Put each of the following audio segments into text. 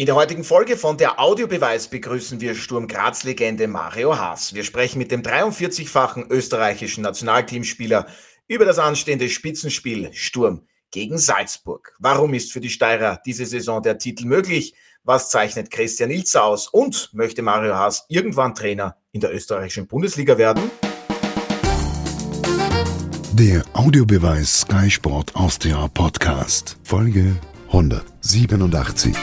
In der heutigen Folge von der Audiobeweis begrüßen wir Sturm Graz-Legende Mario Haas. Wir sprechen mit dem 43-fachen österreichischen Nationalteamspieler über das anstehende Spitzenspiel Sturm gegen Salzburg. Warum ist für die Steirer diese Saison der Titel möglich? Was zeichnet Christian Ilzer aus? Und möchte Mario Haas irgendwann Trainer in der österreichischen Bundesliga werden? Der Audiobeweis Sky Sport Austria Podcast, Folge 187.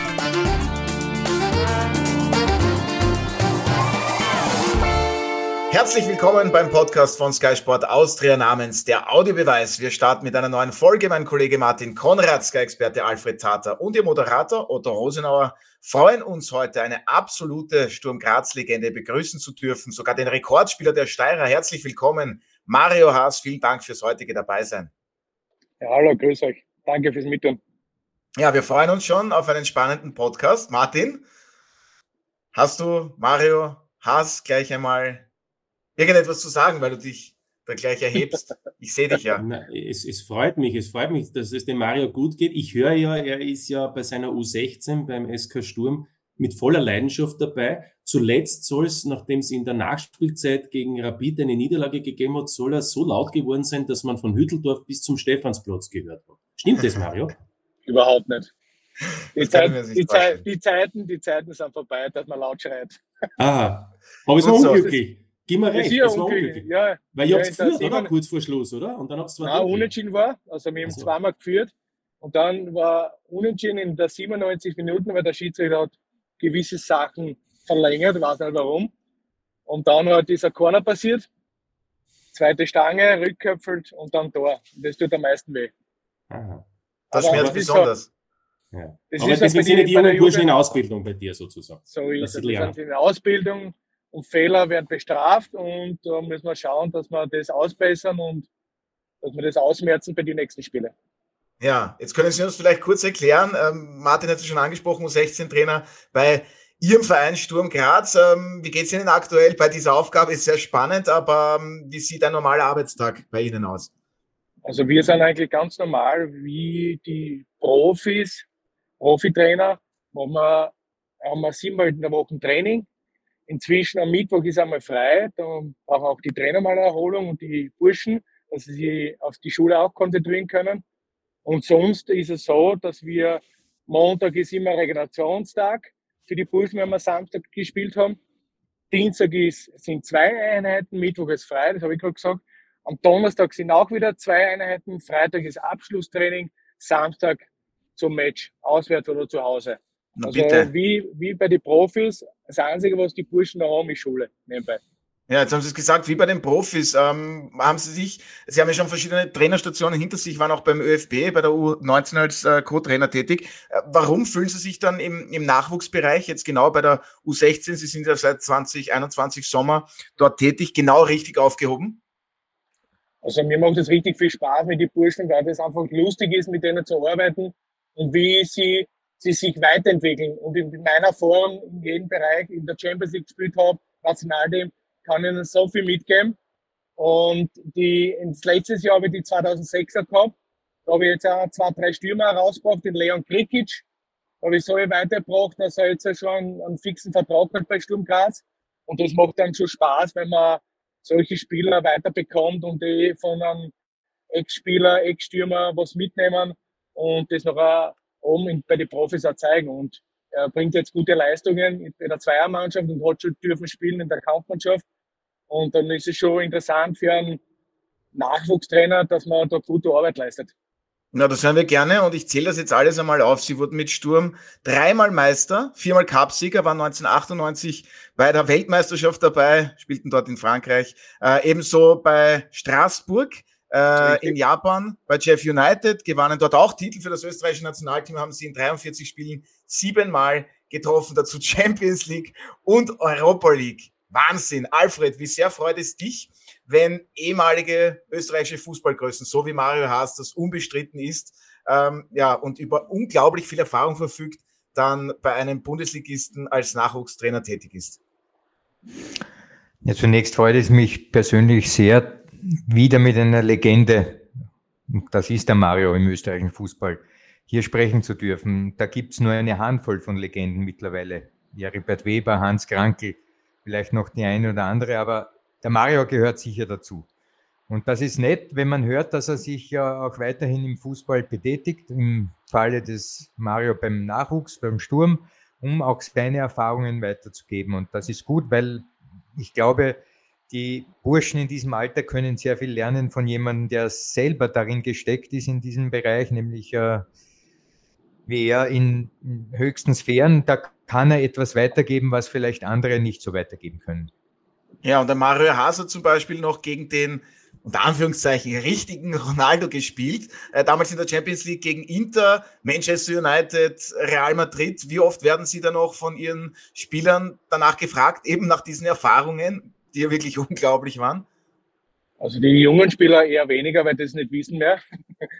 Herzlich willkommen beim Podcast von Sky Sport Austria namens der Audiobeweis. Wir starten mit einer neuen Folge. Mein Kollege Martin Konrad, Sky-Experte Alfred Tater und Ihr Moderator Otto Rosenauer freuen uns heute eine absolute Sturm Graz-Legende begrüßen zu dürfen, sogar den Rekordspieler der Steirer. Herzlich willkommen, Mario Haas. Vielen Dank fürs heutige Dabeisein. Ja, hallo, grüß euch. Danke fürs Mithören. Ja, wir freuen uns schon auf einen spannenden Podcast. Martin, hast du Mario Haas gleich einmal irgendetwas zu sagen, weil du dich da gleich erhebst. Ich sehe dich ja. Na, es, es, freut mich, es freut mich, dass es dem Mario gut geht. Ich höre ja, er ist ja bei seiner U16 beim SK Sturm mit voller Leidenschaft dabei. Zuletzt soll es, nachdem es in der Nachspielzeit gegen Rapid eine Niederlage gegeben hat, soll er so laut geworden sein, dass man von Hütteldorf bis zum Stephansplatz gehört hat. Stimmt das, Mario? Überhaupt nicht. Die, Zeit, die, Zeit, die, Zeiten, die Zeiten sind vorbei, dass man laut schreit. Aha. Aber es war unglücklich. Gib mir recht, das war unglücklich. Ja, Weil ihr ja, habt geführt, oder? Kurz vor Schluss, oder? Und dann habt ihr zwar. Nein, unentschieden war. Also wir haben also. zweimal geführt. Und dann war unentschieden in der 97 Minuten, weil der Schiedsrichter hat gewisse Sachen verlängert, weiß nicht warum. Und dann hat dieser Corner passiert. Zweite Stange, rückköpfelt und dann Tor. Das tut am meisten weh. Aha. Das Aber schmerzt besonders. ja. Das Aber das sind die jungen Burschen in Ausbildung bei dir sozusagen. So ist es. Die sind in Ausbildung und Fehler werden bestraft und da müssen wir schauen, dass wir das ausbessern und dass wir das ausmerzen bei den nächsten Spielen. Ja, jetzt können Sie uns vielleicht kurz erklären, ähm, Martin hat es schon angesprochen, U16-Trainer bei Ihrem Verein Sturm Graz. Ähm, wie geht es Ihnen aktuell bei dieser Aufgabe? Ist sehr spannend, aber ähm, wie sieht ein normaler Arbeitstag bei Ihnen aus? Also wir sind eigentlich ganz normal wie die Profis, Profitrainer, wo wir haben wir siebenmal in der Woche Training Inzwischen am Mittwoch ist einmal frei, da brauchen auch die Trainer mal Erholung und die Burschen, dass sie sich auf die Schule auch konzentrieren können. Und sonst ist es so, dass wir Montag ist immer Regenerationstag für die Burschen, wenn wir Samstag gespielt haben. Dienstag ist, sind zwei Einheiten, Mittwoch ist frei, das habe ich gerade gesagt. Am Donnerstag sind auch wieder zwei Einheiten, Freitag ist Abschlusstraining, Samstag zum Match, auswärts oder zu Hause. Na, also bitte. Wie, wie bei den Profis, das Einzige, was die Burschen da haben, ist Schule nebenbei. Ja, jetzt haben Sie es gesagt, wie bei den Profis. Ähm, haben Sie sich, Sie haben ja schon verschiedene Trainerstationen hinter sich, waren auch beim ÖFB, bei der U19 als äh, Co-Trainer tätig. Äh, warum fühlen Sie sich dann im, im Nachwuchsbereich, jetzt genau bei der U16, Sie sind ja seit 2021 Sommer dort tätig, genau richtig aufgehoben? Also mir macht es richtig viel Spaß mit den Burschen, weil das einfach lustig ist, mit denen zu arbeiten und wie sie sie sich weiterentwickeln. Und in meiner Form, in jedem Bereich, in der Champions League gespielt habe, Nationalteam, kann ich ihnen so viel mitgeben. Und die, ins letztes Jahr habe ich die 2006er gehabt. Da habe ich jetzt auch zwei, drei Stürmer herausgebracht, den Leon Krikic. Da habe ich so weitergebracht, dass er jetzt schon einen, einen fixen Vertrag hat bei Sturm Graz. Und das macht dann schon Spaß, wenn man solche Spieler weiterbekommt und die von einem Ex-Spieler, Ex-Stürmer was mitnehmen und das noch oben bei den Profis auch zeigen. Und er bringt jetzt gute Leistungen bei der Zweiermannschaft und hat schon dürfen spielen in der Kampfmannschaft. Und dann ist es schon interessant für einen Nachwuchstrainer, dass man da gute Arbeit leistet. Na, das hören wir gerne und ich zähle das jetzt alles einmal auf. Sie wurden mit Sturm dreimal Meister, viermal Cupsieger, waren 1998 bei der Weltmeisterschaft dabei, spielten dort in Frankreich, äh, ebenso bei Straßburg äh, in Japan bei Jeff United, gewannen dort auch Titel für das österreichische Nationalteam, haben sie in 43 Spielen siebenmal getroffen, dazu Champions League und Europa League. Wahnsinn. Alfred, wie sehr freut es dich, wenn ehemalige österreichische Fußballgrößen, so wie Mario Haas, das unbestritten ist, ähm, ja, und über unglaublich viel Erfahrung verfügt, dann bei einem Bundesligisten als Nachwuchstrainer tätig ist? Ja, zunächst freut es mich persönlich sehr, wieder mit einer Legende, das ist der Mario im österreichischen Fußball, hier sprechen zu dürfen. Da gibt es nur eine Handvoll von Legenden mittlerweile. Ja, Rupert Weber, Hans Krankel, vielleicht noch die eine oder andere, aber der Mario gehört sicher dazu. Und das ist nett, wenn man hört, dass er sich ja auch weiterhin im Fußball betätigt, im Falle des Mario beim Nachwuchs, beim Sturm, um auch seine Erfahrungen weiterzugeben. Und das ist gut, weil ich glaube, die Burschen in diesem Alter können sehr viel lernen von jemandem, der selber darin gesteckt ist in diesem Bereich, nämlich äh, wie er in, höchsten Sphären, da kann er etwas weitergeben, was vielleicht andere nicht so weitergeben können. Ja, und der Mario Haser zum Beispiel noch gegen den unter Anführungszeichen richtigen Ronaldo gespielt. Äh, damals in der Champions League gegen Inter, Manchester United, Real Madrid. Wie oft werden Sie dann auch von Ihren Spielern danach gefragt, eben nach diesen Erfahrungen, die ja wirklich unglaublich waren? Also die jungen Spieler eher weniger, weil das nicht wissen mehr.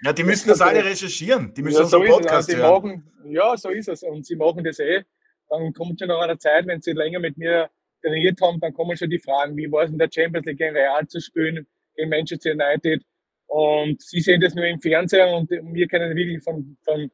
Ja, die müssen das alle recherchieren. Die müssen ja, so Podcast hören. Machen, ja, so ist es. Und sie machen das eh. Dann kommt schon nach einer Zeit, wenn sie länger mit mir trainiert haben, dann kommen schon die Fragen, wie war es in der Champions League gegen Real zu spielen, gegen Manchester United. Und sie sehen das nur im Fernsehen und wir können wirklich von, von,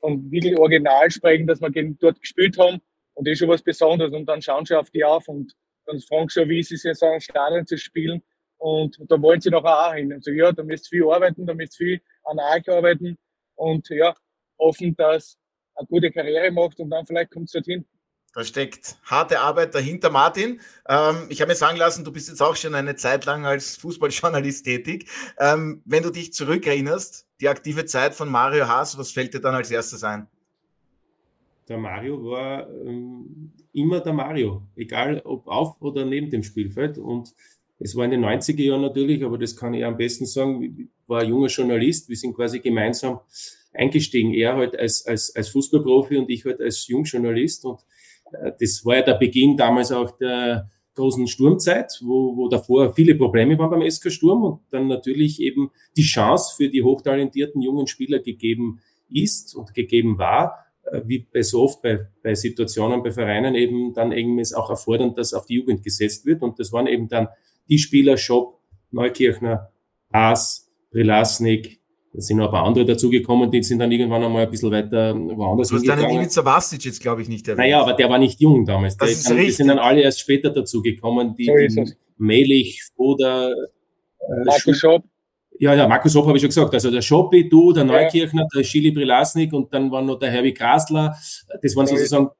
von wirklich Original sprechen, dass wir dort gespielt haben. Und das ist schon was Besonderes. Und dann schauen sie auf die auf und dann fragen sie schon, wie sie sich so ein Stadion zu spielen. Und da wollen sie nachher auch hin. Und so, ja, da müsst ihr viel arbeiten, da müsst ihr viel an euch arbeiten und ja, hoffen, dass eine gute Karriere macht und dann vielleicht kommt es dorthin. Da steckt harte Arbeit dahinter. Martin, ähm, ich habe mir sagen lassen, du bist jetzt auch schon eine Zeit lang als Fußballjournalist tätig. Ähm, wenn du dich zurückerinnerst, die aktive Zeit von Mario Haas, was fällt dir dann als erstes ein? Der Mario war ähm, immer der Mario, egal ob auf oder neben dem Spielfeld. Und es war in den 90er Jahren natürlich, aber das kann ich am besten sagen, war junger Journalist. Wir sind quasi gemeinsam eingestiegen. Er halt als, als, als Fußballprofi und ich halt als Jungjournalist. Und äh, das war ja der Beginn damals auch der großen Sturmzeit, wo, wo davor viele Probleme waren beim SK Sturm und dann natürlich eben die Chance für die hochtalentierten jungen Spieler gegeben ist und gegeben war, wie bei so oft bei, bei Situationen, bei Vereinen eben dann es auch erfordern, dass auf die Jugend gesetzt wird. Und das waren eben dann die Spieler Schopp, Neukirchner, Haas, Prilasnik, da sind noch ein paar andere dazugekommen, die sind dann irgendwann einmal ein bisschen weiter woanders Du hast deinen Ivica Vastic jetzt, glaube ich, nicht erwähnt. Naja, aber der war nicht jung damals. Das der, ist dann, die sind dann alle erst später dazugekommen, die, die Melich oder äh, Markus Schopp. Ja, ja, Markus Schopp habe ich schon gesagt. Also der Schoppi, du, der Neukirchner, der Schili Prilasnik und dann war noch der Herwi Grasler. Das waren sozusagen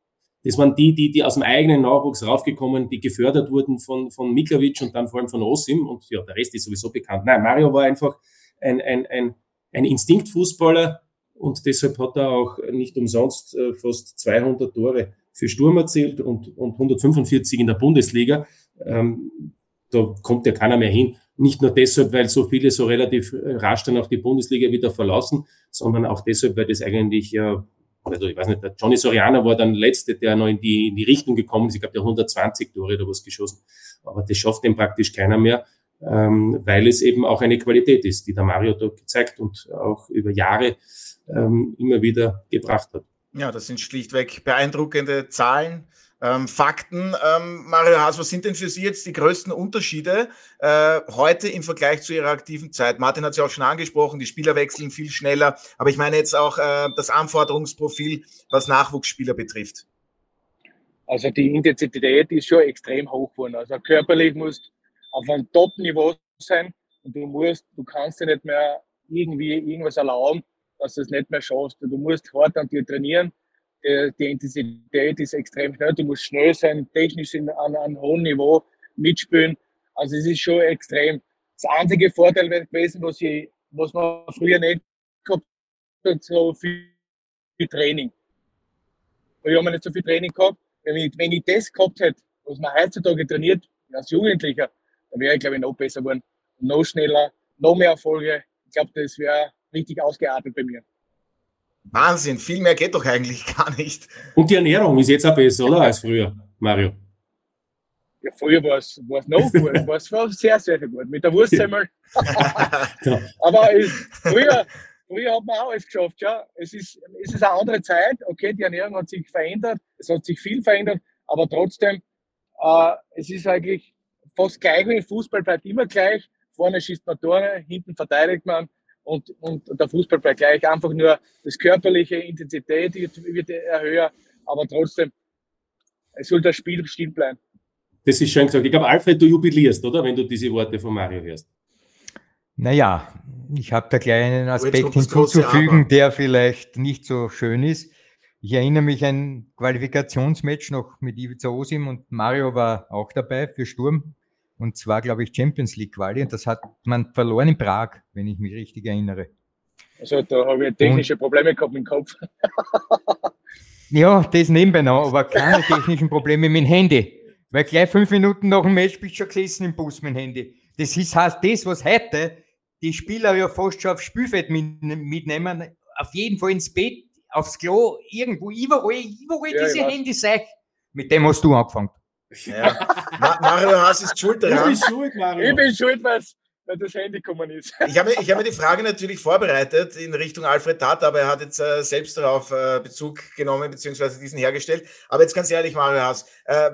das waren die, die, die aus dem eigenen Nachwuchs raufgekommen, die gefördert wurden von, von Miklavic und dann vor allem von Osim. Und ja, der Rest ist sowieso bekannt. Nein, Mario war einfach ein, ein, ein, ein Instinktfußballer und deshalb hat er auch nicht umsonst äh, fast 200 Tore für Sturm erzielt und, und 145 in der Bundesliga. Ähm, da kommt ja keiner mehr hin. Nicht nur deshalb, weil so viele so relativ rasch dann auch die Bundesliga wieder verlassen, sondern auch deshalb, weil das eigentlich ja also ich weiß nicht, der Johnny Soriano war dann letzte, der noch in die, in die Richtung gekommen ist. Ich glaube, der 120 Tore oder was geschossen. Aber das schafft dem praktisch keiner mehr, ähm, weil es eben auch eine Qualität ist, die der Mario dort gezeigt und auch über Jahre ähm, immer wieder gebracht hat. Ja, das sind schlichtweg beeindruckende Zahlen. Ähm, Fakten, ähm, Mario Haas, was sind denn für Sie jetzt die größten Unterschiede äh, heute im Vergleich zu Ihrer aktiven Zeit? Martin hat es ja auch schon angesprochen, die Spieler wechseln viel schneller, aber ich meine jetzt auch äh, das Anforderungsprofil, was Nachwuchsspieler betrifft. Also die Intensität ist schon extrem hoch geworden. Also körperlich musst auf einem Top-Niveau sein und du musst, du kannst dir nicht mehr irgendwie irgendwas erlauben, dass du es nicht mehr schaffst. Du musst hart an dir trainieren die Intensität ist extrem schnell. Du musst schnell sein, technisch an, einem hohen Niveau mitspielen. Also es ist schon extrem. Das einzige Vorteil wäre gewesen, was, ich, was man früher nicht gehabt hat, so viel Training. Früher haben wir nicht so viel Training gehabt. Wenn ich, wenn ich das gehabt hätte, was man heutzutage trainiert, als Jugendlicher, dann wäre ich, glaube ich, noch besser geworden. Noch schneller, noch mehr Erfolge. Ich glaube, das wäre richtig ausgeartet bei mir. Wahnsinn, viel mehr geht doch eigentlich gar nicht. Und die Ernährung ist jetzt auch besser, oder? Als früher, Mario. Ja, früher war es noch gut, war es war sehr, sehr gut. Mit der Wurstsemmel. Aber ich, früher, früher hat man auch alles geschafft, ja. Es ist, es ist eine andere Zeit. Okay, die Ernährung hat sich verändert, es hat sich viel verändert, aber trotzdem, äh, es ist eigentlich fast gleich wie Fußball bleibt immer gleich. Vorne schießt man Tore, hinten verteidigt man und, und der Fußball bleibt gleich. Einfach nur das körperliche Intensität wird, wird höher, aber trotzdem, es soll das Spiel still bleiben. Das ist schön gesagt. Ich glaube, Alfred, du jubilierst, oder? Wenn du diese Worte von Mario hörst. Naja, ich habe da gleich einen Aspekt hinzuzufügen, der vielleicht nicht so schön ist. Ich erinnere mich an ein Qualifikationsmatch noch mit Ivica Osim und Mario war auch dabei für Sturm. Und zwar, glaube ich, Champions League Quali. Und das hat man verloren in Prag, wenn ich mich richtig erinnere. Also da habe ich technische und, Probleme gehabt im Kopf. ja, das nebenbei noch, aber keine technischen Probleme mit dem Handy. Weil gleich fünf Minuten nach dem Match bist du schon gesessen im Bus mit dem Handy. Das ist, heißt, das, was heute die Spieler ja fast schon aufs Spielfeld mitnehmen, auf jeden Fall ins Bett, aufs Klo, irgendwo, überall, überall ja, diese Handys sei. Mit dem hast du angefangen. Ja. Mario Haas ist schuld daran. Ich bin schuld, Mario. Ich bin schuld, weil das Handy gekommen ist. Ich habe, ich habe mir die Frage natürlich vorbereitet in Richtung Alfred Tata, aber er hat jetzt äh, selbst darauf äh, Bezug genommen, beziehungsweise diesen hergestellt. Aber jetzt ganz ehrlich, Mario Haas, äh,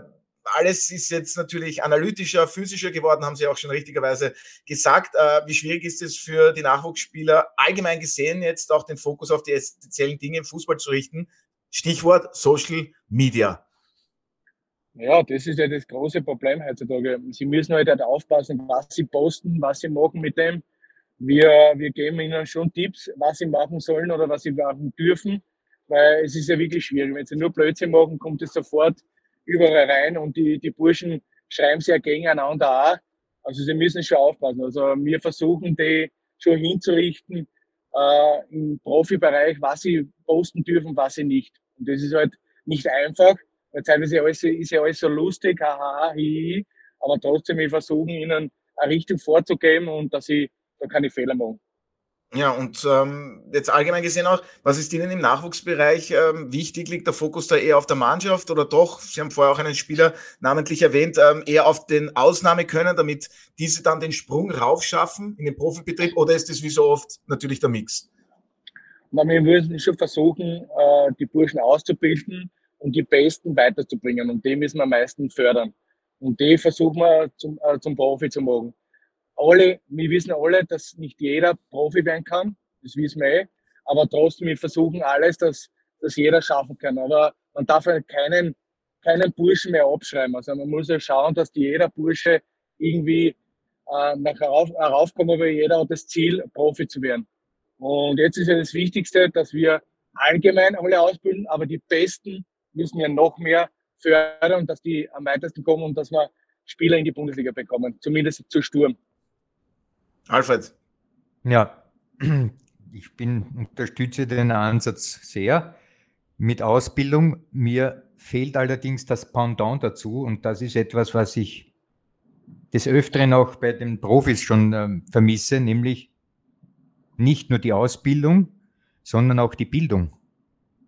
alles ist jetzt natürlich analytischer, physischer geworden, haben Sie auch schon richtigerweise gesagt. Äh, wie schwierig ist es für die Nachwuchsspieler allgemein gesehen, jetzt auch den Fokus auf die essentiellen Dinge im Fußball zu richten? Stichwort Social Media. Ja, das ist ja das große Problem heutzutage. Sie müssen halt, halt aufpassen, was sie posten, was sie machen mit dem. Wir, wir geben ihnen schon Tipps, was sie machen sollen oder was sie machen dürfen, weil es ist ja wirklich schwierig. Wenn sie nur Blödsinn machen, kommt es sofort überall rein und die, die Burschen schreiben sich ja gegeneinander auch. Also sie müssen schon aufpassen. Also wir versuchen die schon hinzurichten äh, im Profibereich, was sie posten dürfen, was sie nicht. Und das ist halt nicht einfach, teilweise alles, ist ja alles so lustig, haha, hi, aber trotzdem wir versuchen ihnen eine Richtung vorzugeben und dass sie da keine Fehler machen. Ja, und ähm, jetzt allgemein gesehen auch, was ist Ihnen im Nachwuchsbereich ähm, wichtig? Liegt der Fokus da eher auf der Mannschaft oder doch, Sie haben vorher auch einen Spieler namentlich erwähnt, ähm, eher auf den Ausnahmekönnen, damit diese dann den Sprung raufschaffen in den Profibetrieb oder ist das wie so oft natürlich der Mix? Na, wir müssen schon versuchen, äh, die Burschen auszubilden und die Besten weiterzubringen und die müssen wir am meisten fördern. Und die versuchen wir zum, äh, zum Profi zu machen alle, wir wissen alle, dass nicht jeder Profi werden kann, das wissen wir eh, aber trotzdem, wir versuchen alles, dass, dass jeder schaffen kann. Aber man darf keinen, keinen Burschen mehr abschreiben. Also man muss ja schauen, dass jeder Bursche irgendwie äh, nach herauf, heraufkommt, weil jeder hat das Ziel, Profi zu werden. Und jetzt ist ja das Wichtigste, dass wir allgemein alle ausbilden, aber die Besten müssen ja noch mehr fördern, dass die am weitesten kommen und dass wir Spieler in die Bundesliga bekommen, zumindest zu Sturm. Alfred. Ja, ich bin, unterstütze den Ansatz sehr mit Ausbildung. Mir fehlt allerdings das Pendant dazu und das ist etwas, was ich des Öfteren auch bei den Profis schon äh, vermisse, nämlich nicht nur die Ausbildung, sondern auch die Bildung.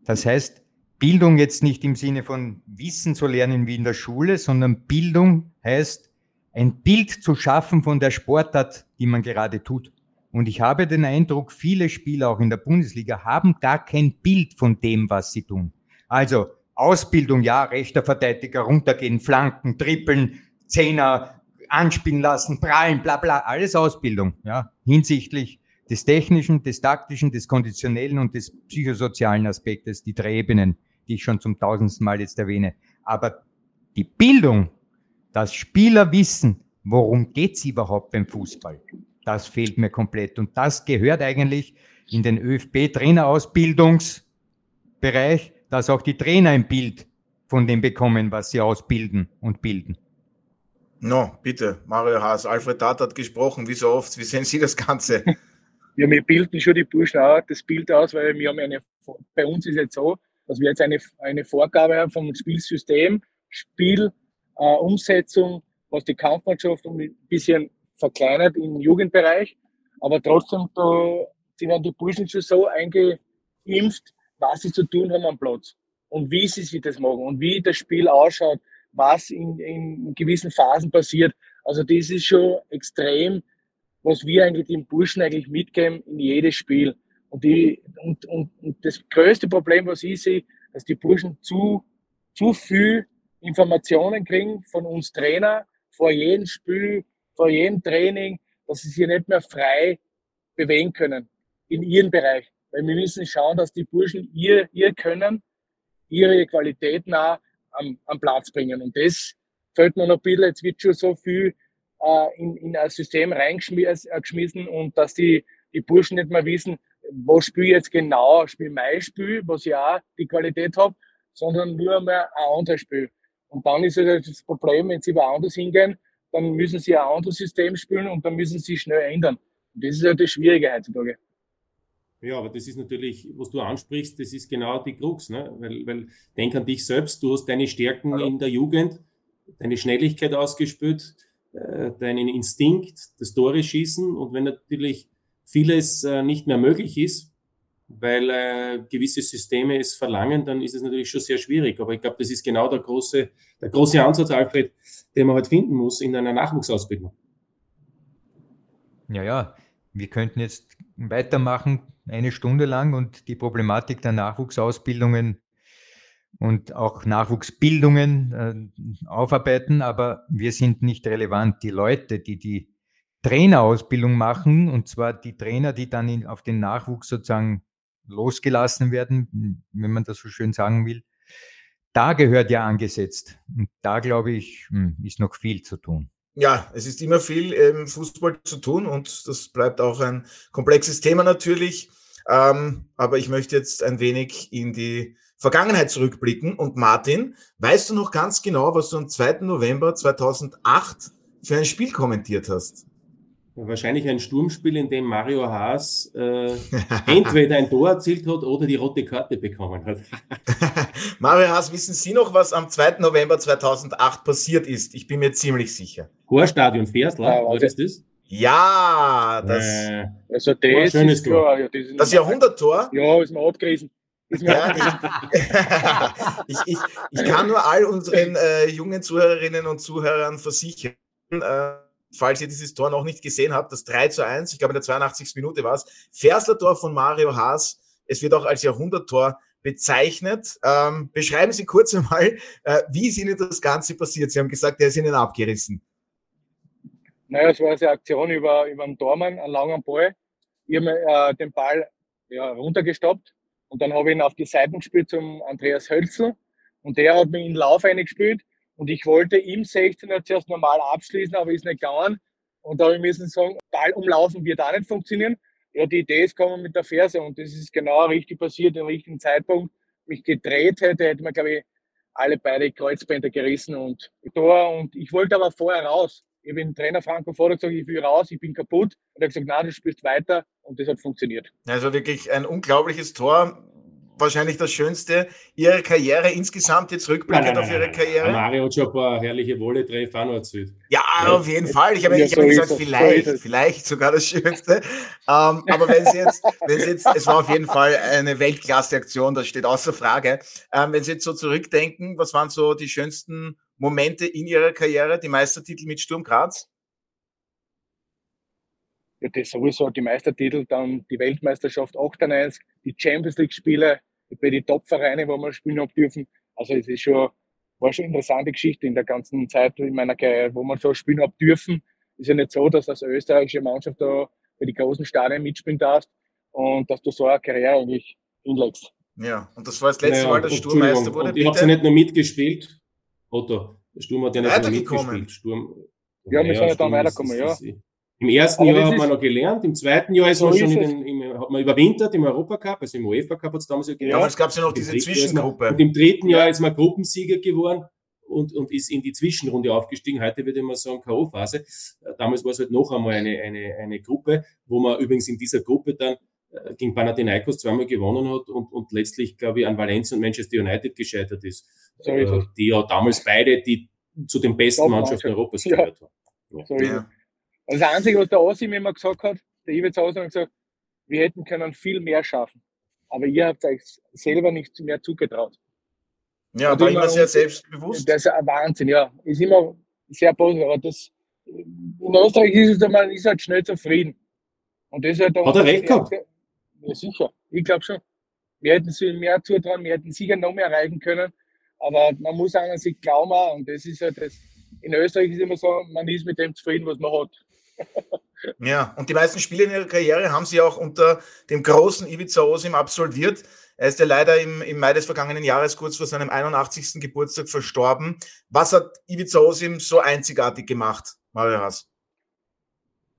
Das heißt, Bildung jetzt nicht im Sinne von Wissen zu lernen wie in der Schule, sondern Bildung heißt ein Bild zu schaffen von der Sportart, die man gerade tut. Und ich habe den Eindruck, viele Spieler auch in der Bundesliga haben gar kein Bild von dem, was sie tun. Also Ausbildung, ja, rechter Verteidiger, runtergehen, Flanken, trippeln, Zehner, anspielen lassen, prallen, bla bla, alles Ausbildung, ja, hinsichtlich des technischen, des taktischen, des konditionellen und des psychosozialen Aspektes, die drei Ebenen, die ich schon zum tausendsten Mal jetzt erwähne. Aber die Bildung dass Spieler wissen, worum geht's überhaupt beim Fußball. Das fehlt mir komplett. Und das gehört eigentlich in den ÖFB-Trainerausbildungsbereich, dass auch die Trainer ein Bild von dem bekommen, was sie ausbilden und bilden. No, bitte, Mario Haas, Alfred Tat hat gesprochen, wie so oft. Wie sehen Sie das Ganze? Ja, wir bilden schon die Burschen auch das Bild aus, weil wir haben eine, bei uns ist jetzt so, dass wir jetzt eine, eine Vorgabe haben vom Spielsystem, Spiel, äh, Umsetzung, was die Kampfmannschaft ein bisschen verkleinert im Jugendbereich. Aber trotzdem, da sind die Burschen schon so eingeimpft, was sie zu tun haben am Platz und wie sie sich das machen und wie das Spiel ausschaut, was in, in gewissen Phasen passiert. Also das ist schon extrem, was wir eigentlich den Burschen eigentlich mitgeben in jedes Spiel. Und, die, und, und, und das größte Problem, was ich sehe, dass die Burschen zu, zu viel Informationen kriegen von uns Trainer vor jedem Spiel, vor jedem Training, dass sie sich nicht mehr frei bewegen können. in ihren Bereich. Weil wir müssen schauen, dass die Burschen ihr, ihr Können, ihre Qualitäten auch am, am Platz bringen. Und das fällt mir noch ein bisschen, jetzt wird schon so viel äh, in, in ein System reingeschmissen und dass die, die Burschen nicht mehr wissen, wo spiele ich jetzt genau, spiele mein Spiel, was ja auch die Qualität habe, sondern nur mehr ein anderes Spiel. Und dann ist halt das Problem, wenn sie woanders hingehen, dann müssen sie ein anderes System spielen und dann müssen sie schnell ändern. Und das ist halt das Schwierige heutzutage. Ja, aber das ist natürlich, was du ansprichst, das ist genau die Krux, ne? Weil, weil denk an dich selbst, du hast deine Stärken Hallo. in der Jugend, deine Schnelligkeit ausgespült, äh, deinen Instinkt, das Tore schießen und wenn natürlich vieles äh, nicht mehr möglich ist, weil äh, gewisse Systeme es verlangen, dann ist es natürlich schon sehr schwierig. Aber ich glaube, das ist genau der große, der große Ansatz, Alfred, den man halt finden muss in einer Nachwuchsausbildung. Ja, ja, wir könnten jetzt weitermachen, eine Stunde lang und die Problematik der Nachwuchsausbildungen und auch Nachwuchsbildungen äh, aufarbeiten, aber wir sind nicht relevant. Die Leute, die die Trainerausbildung machen, und zwar die Trainer, die dann in, auf den Nachwuchs sozusagen losgelassen werden, wenn man das so schön sagen will, da gehört ja angesetzt. Und da glaube ich, hm, ist noch viel zu tun. Ja, es ist immer viel im Fußball zu tun und das bleibt auch ein komplexes Thema natürlich. Ähm, aber ich möchte jetzt ein wenig in die Vergangenheit zurückblicken. Und Martin, weißt du noch ganz genau, was du am 2. November 2008 für ein Spiel kommentiert hast? Wahrscheinlich ein Sturmspiel, in dem Mario Haas äh, entweder ein Tor erzielt hat oder die rote Karte bekommen hat. Mario Haas, wissen Sie noch, was am 2. November 2008 passiert ist? Ich bin mir ziemlich sicher. Chorstadion Fersler, ja, was ist das? Ja, das, äh, also das, ist Tor. Ja, das, das Jahrhunderttor. Ja, ist mir abgerissen. Ja, ich, ich, ich, kann nur all unseren äh, jungen Zuhörerinnen und Zuhörern versichern, äh, falls ihr dieses Tor noch nicht gesehen habt, das 3 zu 1, ich glaube in der 82. Minute war es, Fersler-Tor von Mario Haas. Es wird auch als Jahrhunderttor bezeichnet. Ähm, beschreiben Sie kurz einmal, äh, wie ist Ihnen das Ganze passiert? Sie haben gesagt, er ist Ihnen abgerissen. Naja, es war eine Aktion über, über einen Tormann, einen langen Ball. Ich habe äh, den Ball ja, runtergestoppt und dann habe ich ihn auf die Seiten gespielt zum Andreas Hölzl und der hat mir in den Lauf eingespielt und ich wollte im 16er zuerst normal abschließen, aber ist nicht gegangen. Und da habe ich müssen sagen, Ball umlaufen wird auch nicht funktionieren. Ja, die Idee ist gekommen mit der Ferse und das ist genau richtig passiert, im richtigen Zeitpunkt. Mich gedreht hätte, hätte man, glaube ich, alle beide Kreuzbänder gerissen und Tor. Und ich wollte aber vorher raus. Ich habe den Trainer Franco vorher gesagt, ich will raus, ich bin kaputt. Und er hat gesagt, nein, du spielst weiter. Und das hat funktioniert. Also wirklich ein unglaubliches Tor wahrscheinlich das Schönste ihrer Karriere insgesamt jetzt rückblickend auf ihre Karriere? Mario hat schon ein paar herrliche Wolle-Treffer erzählt. Ja, ja, auf jeden Fall. Ich habe, ja, ich so habe gesagt, vielleicht, vielleicht sogar das Schönste. ähm, aber wenn Sie jetzt, wenn Sie jetzt, es war auf jeden Fall eine Weltklasse-Aktion, das steht außer Frage. Ähm, wenn Sie jetzt so zurückdenken, was waren so die schönsten Momente in Ihrer Karriere, die Meistertitel mit Sturm Graz? Ja, das sowieso die Meistertitel, dann die Weltmeisterschaft 8-1, die Champions League-Spiele bei den Top-Vereinen, wo wir spielen haben dürfen. Also es ist schon, war schon eine interessante Geschichte in der ganzen Zeit in meiner Karriere, wo man so spielen haben dürfen. Ist ja nicht so, dass als österreichische Mannschaft da bei den großen Stadien mitspielen darfst und dass du so eine Karriere eigentlich hinlegst. Ja, und das war das letzte naja, Mal, dass Sturmmeister wurde. Und ich habe ja nicht nur mitgespielt, Otto. Der Sturm hat ja nicht mitgespielt. Sturm, ja, wir sind ja dann weitergekommen, ja. Im ersten Aber Jahr hat man noch gelernt, im zweiten Jahr ist so man schon in den, im, hat man überwintert im Europacup, also im UEFA Cup hat es damals ja gegeben. Damals gab es ja noch diese Zwischengruppe. Und im dritten Jahr ist man Gruppensieger geworden und, und ist in die Zwischenrunde aufgestiegen. Heute würde man sagen K.O.-Phase. Damals war es halt noch einmal eine, eine, eine Gruppe, wo man übrigens in dieser Gruppe dann äh, gegen Panathinaikos zweimal gewonnen hat und, und letztlich, glaube ich, an Valencia und Manchester United gescheitert ist. Äh, die ja damals beide die zu den besten Mannschaften Europas gehört haben. Ja. So ja. Also das Einzige, was der Ossi mir immer gesagt hat, der Iwitz Ossi hat gesagt, wir hätten können viel mehr schaffen. Aber ihr habt euch selber nicht mehr zugetraut. Ja, aber immer sehr selbstbewusst. Das ist ein Wahnsinn, ja. Ist immer sehr positiv. Aber das, in Österreich ist es, man ist halt schnell zufrieden. Und das ist halt Hat er recht gehabt? Ja, sicher. Ich glaube schon. Wir hätten sie mehr zutrauen, wir hätten sicher noch mehr erreichen können. Aber man muss an sich glauben und das ist halt das. In Österreich ist immer so, man ist mit dem zufrieden, was man hat. Ja, und die meisten Spiele in ihrer Karriere haben sie auch unter dem großen Ivica Osim absolviert. Er ist ja leider im, im Mai des vergangenen Jahres kurz vor seinem 81. Geburtstag verstorben. Was hat Ivica Osim so einzigartig gemacht, Mario Haas?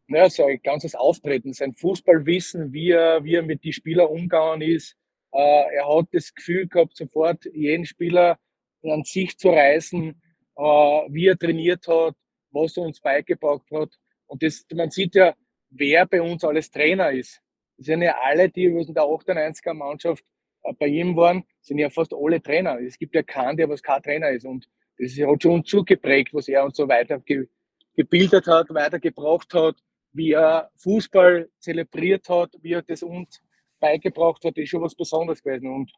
Naja, so ein ganzes Auftreten, sein Fußballwissen, wie er, wie er mit den Spielern umgegangen ist. Äh, er hat das Gefühl gehabt, sofort jeden Spieler an sich zu reißen, äh, wie er trainiert hat, was er uns beigebracht hat. Und das, man sieht ja, wer bei uns alles Trainer ist. Das sind ja alle, die in der 98er Mannschaft äh, bei ihm waren, sind ja fast alle Trainer. Es gibt ja keinen, der was kein Trainer ist. Und das hat schon zugeprägt, was er uns so weiter ge gebildet hat, weitergebracht hat, wie er Fußball zelebriert hat, wie er das uns beigebracht hat, ist schon was Besonderes gewesen. Und,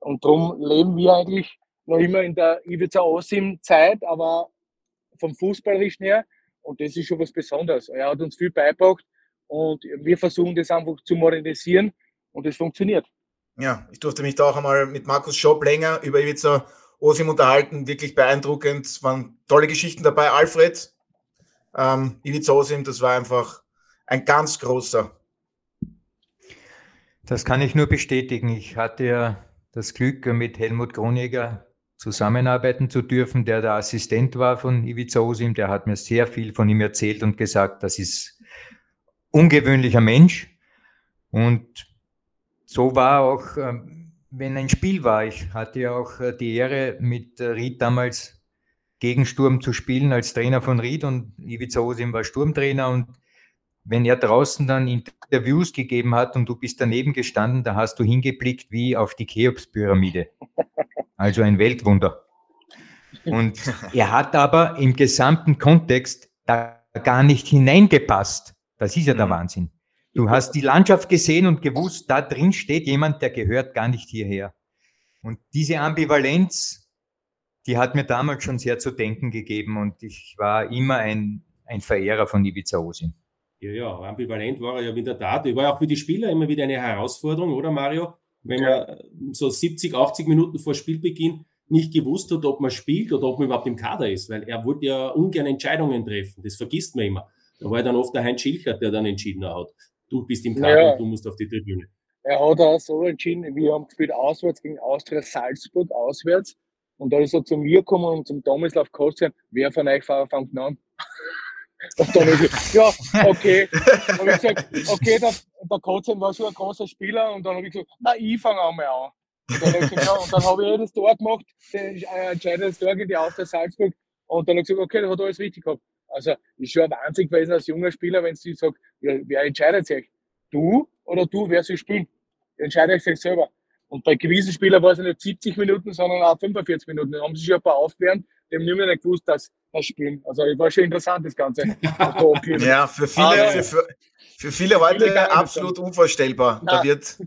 und darum leben wir eigentlich noch immer in der Ivica Osim Zeit, aber vom Fußballerischen her. Und das ist schon was Besonderes. Er hat uns viel beigebracht und wir versuchen das einfach zu modernisieren und es funktioniert. Ja, ich durfte mich da auch einmal mit Markus Schopp länger über Ivica Osim unterhalten. Wirklich beeindruckend. Es waren tolle Geschichten dabei. Alfred, ähm, Ivica Osim, das war einfach ein ganz großer. Das kann ich nur bestätigen. Ich hatte ja das Glück, mit Helmut Kronjäger zusammenarbeiten zu dürfen, der der Assistent war von Ivica Osim. Der hat mir sehr viel von ihm erzählt und gesagt, das ist ungewöhnlicher Mensch. Und so war auch, ähm, wenn ein Spiel war, ich hatte ja auch äh, die Ehre, mit äh, Ried damals gegen Sturm zu spielen als Trainer von Ried und Ivica Osim war Sturmtrainer und wenn er draußen dann Interviews gegeben hat und du bist daneben gestanden, da hast du hingeblickt wie auf die Cheops-Pyramide. Also ein Weltwunder. Und er hat aber im gesamten Kontext da gar nicht hineingepasst. Das ist ja der mhm. Wahnsinn. Du hast die Landschaft gesehen und gewusst, da drin steht jemand, der gehört gar nicht hierher. Und diese Ambivalenz, die hat mir damals schon sehr zu denken gegeben und ich war immer ein, ein Verehrer von Ibiza Osim. Ja, ja, ambivalent war er ja in der Tat. Er war auch für die Spieler immer wieder eine Herausforderung, oder Mario? Wenn man so 70, 80 Minuten vor Spielbeginn nicht gewusst hat, ob man spielt oder ob man überhaupt im Kader ist, weil er wollte ja ungern Entscheidungen treffen. Das vergisst man immer. Da war ja dann oft der Heinz Schilchert, der dann entschieden hat. Du bist im Kader ja. und du musst auf die Tribüne. Er hat auch so entschieden, wir haben gespielt auswärts gegen Austria Salzburg, auswärts. Und da ist er zu mir gekommen und zum Tomislav Kostin, wer von euch fängt an? Und dann habe ich ja, okay. Dann habe ich gesagt, okay, der, der Kotzen war schon ein großer Spieler und dann habe ich gesagt, na, ich fange einmal an. Und dann habe ich gesagt, ja, und dann habe ich das Tor gemacht, den äh, entscheidenden Tor gegen die Austria Salzburg. Und dann habe ich gesagt, okay, das hat alles richtig gehabt. Also, ist schon ein Wahnsinn gewesen als junger Spieler, wenn du sagst, ja, wer entscheidet sich? Du oder du, wer soll spielen? Entscheidet sich selber. Und bei gewissen Spielern war es nicht 70 Minuten, sondern auch 45 Minuten. Da haben sie schon ein paar aufgewärmt, die haben nicht mehr gewusst, dass das spielen. Also war schon interessant, das Ganze. ja, für viele, ah, für, für, für, viele heute viele absolut unvorstellbar. Na. Da wird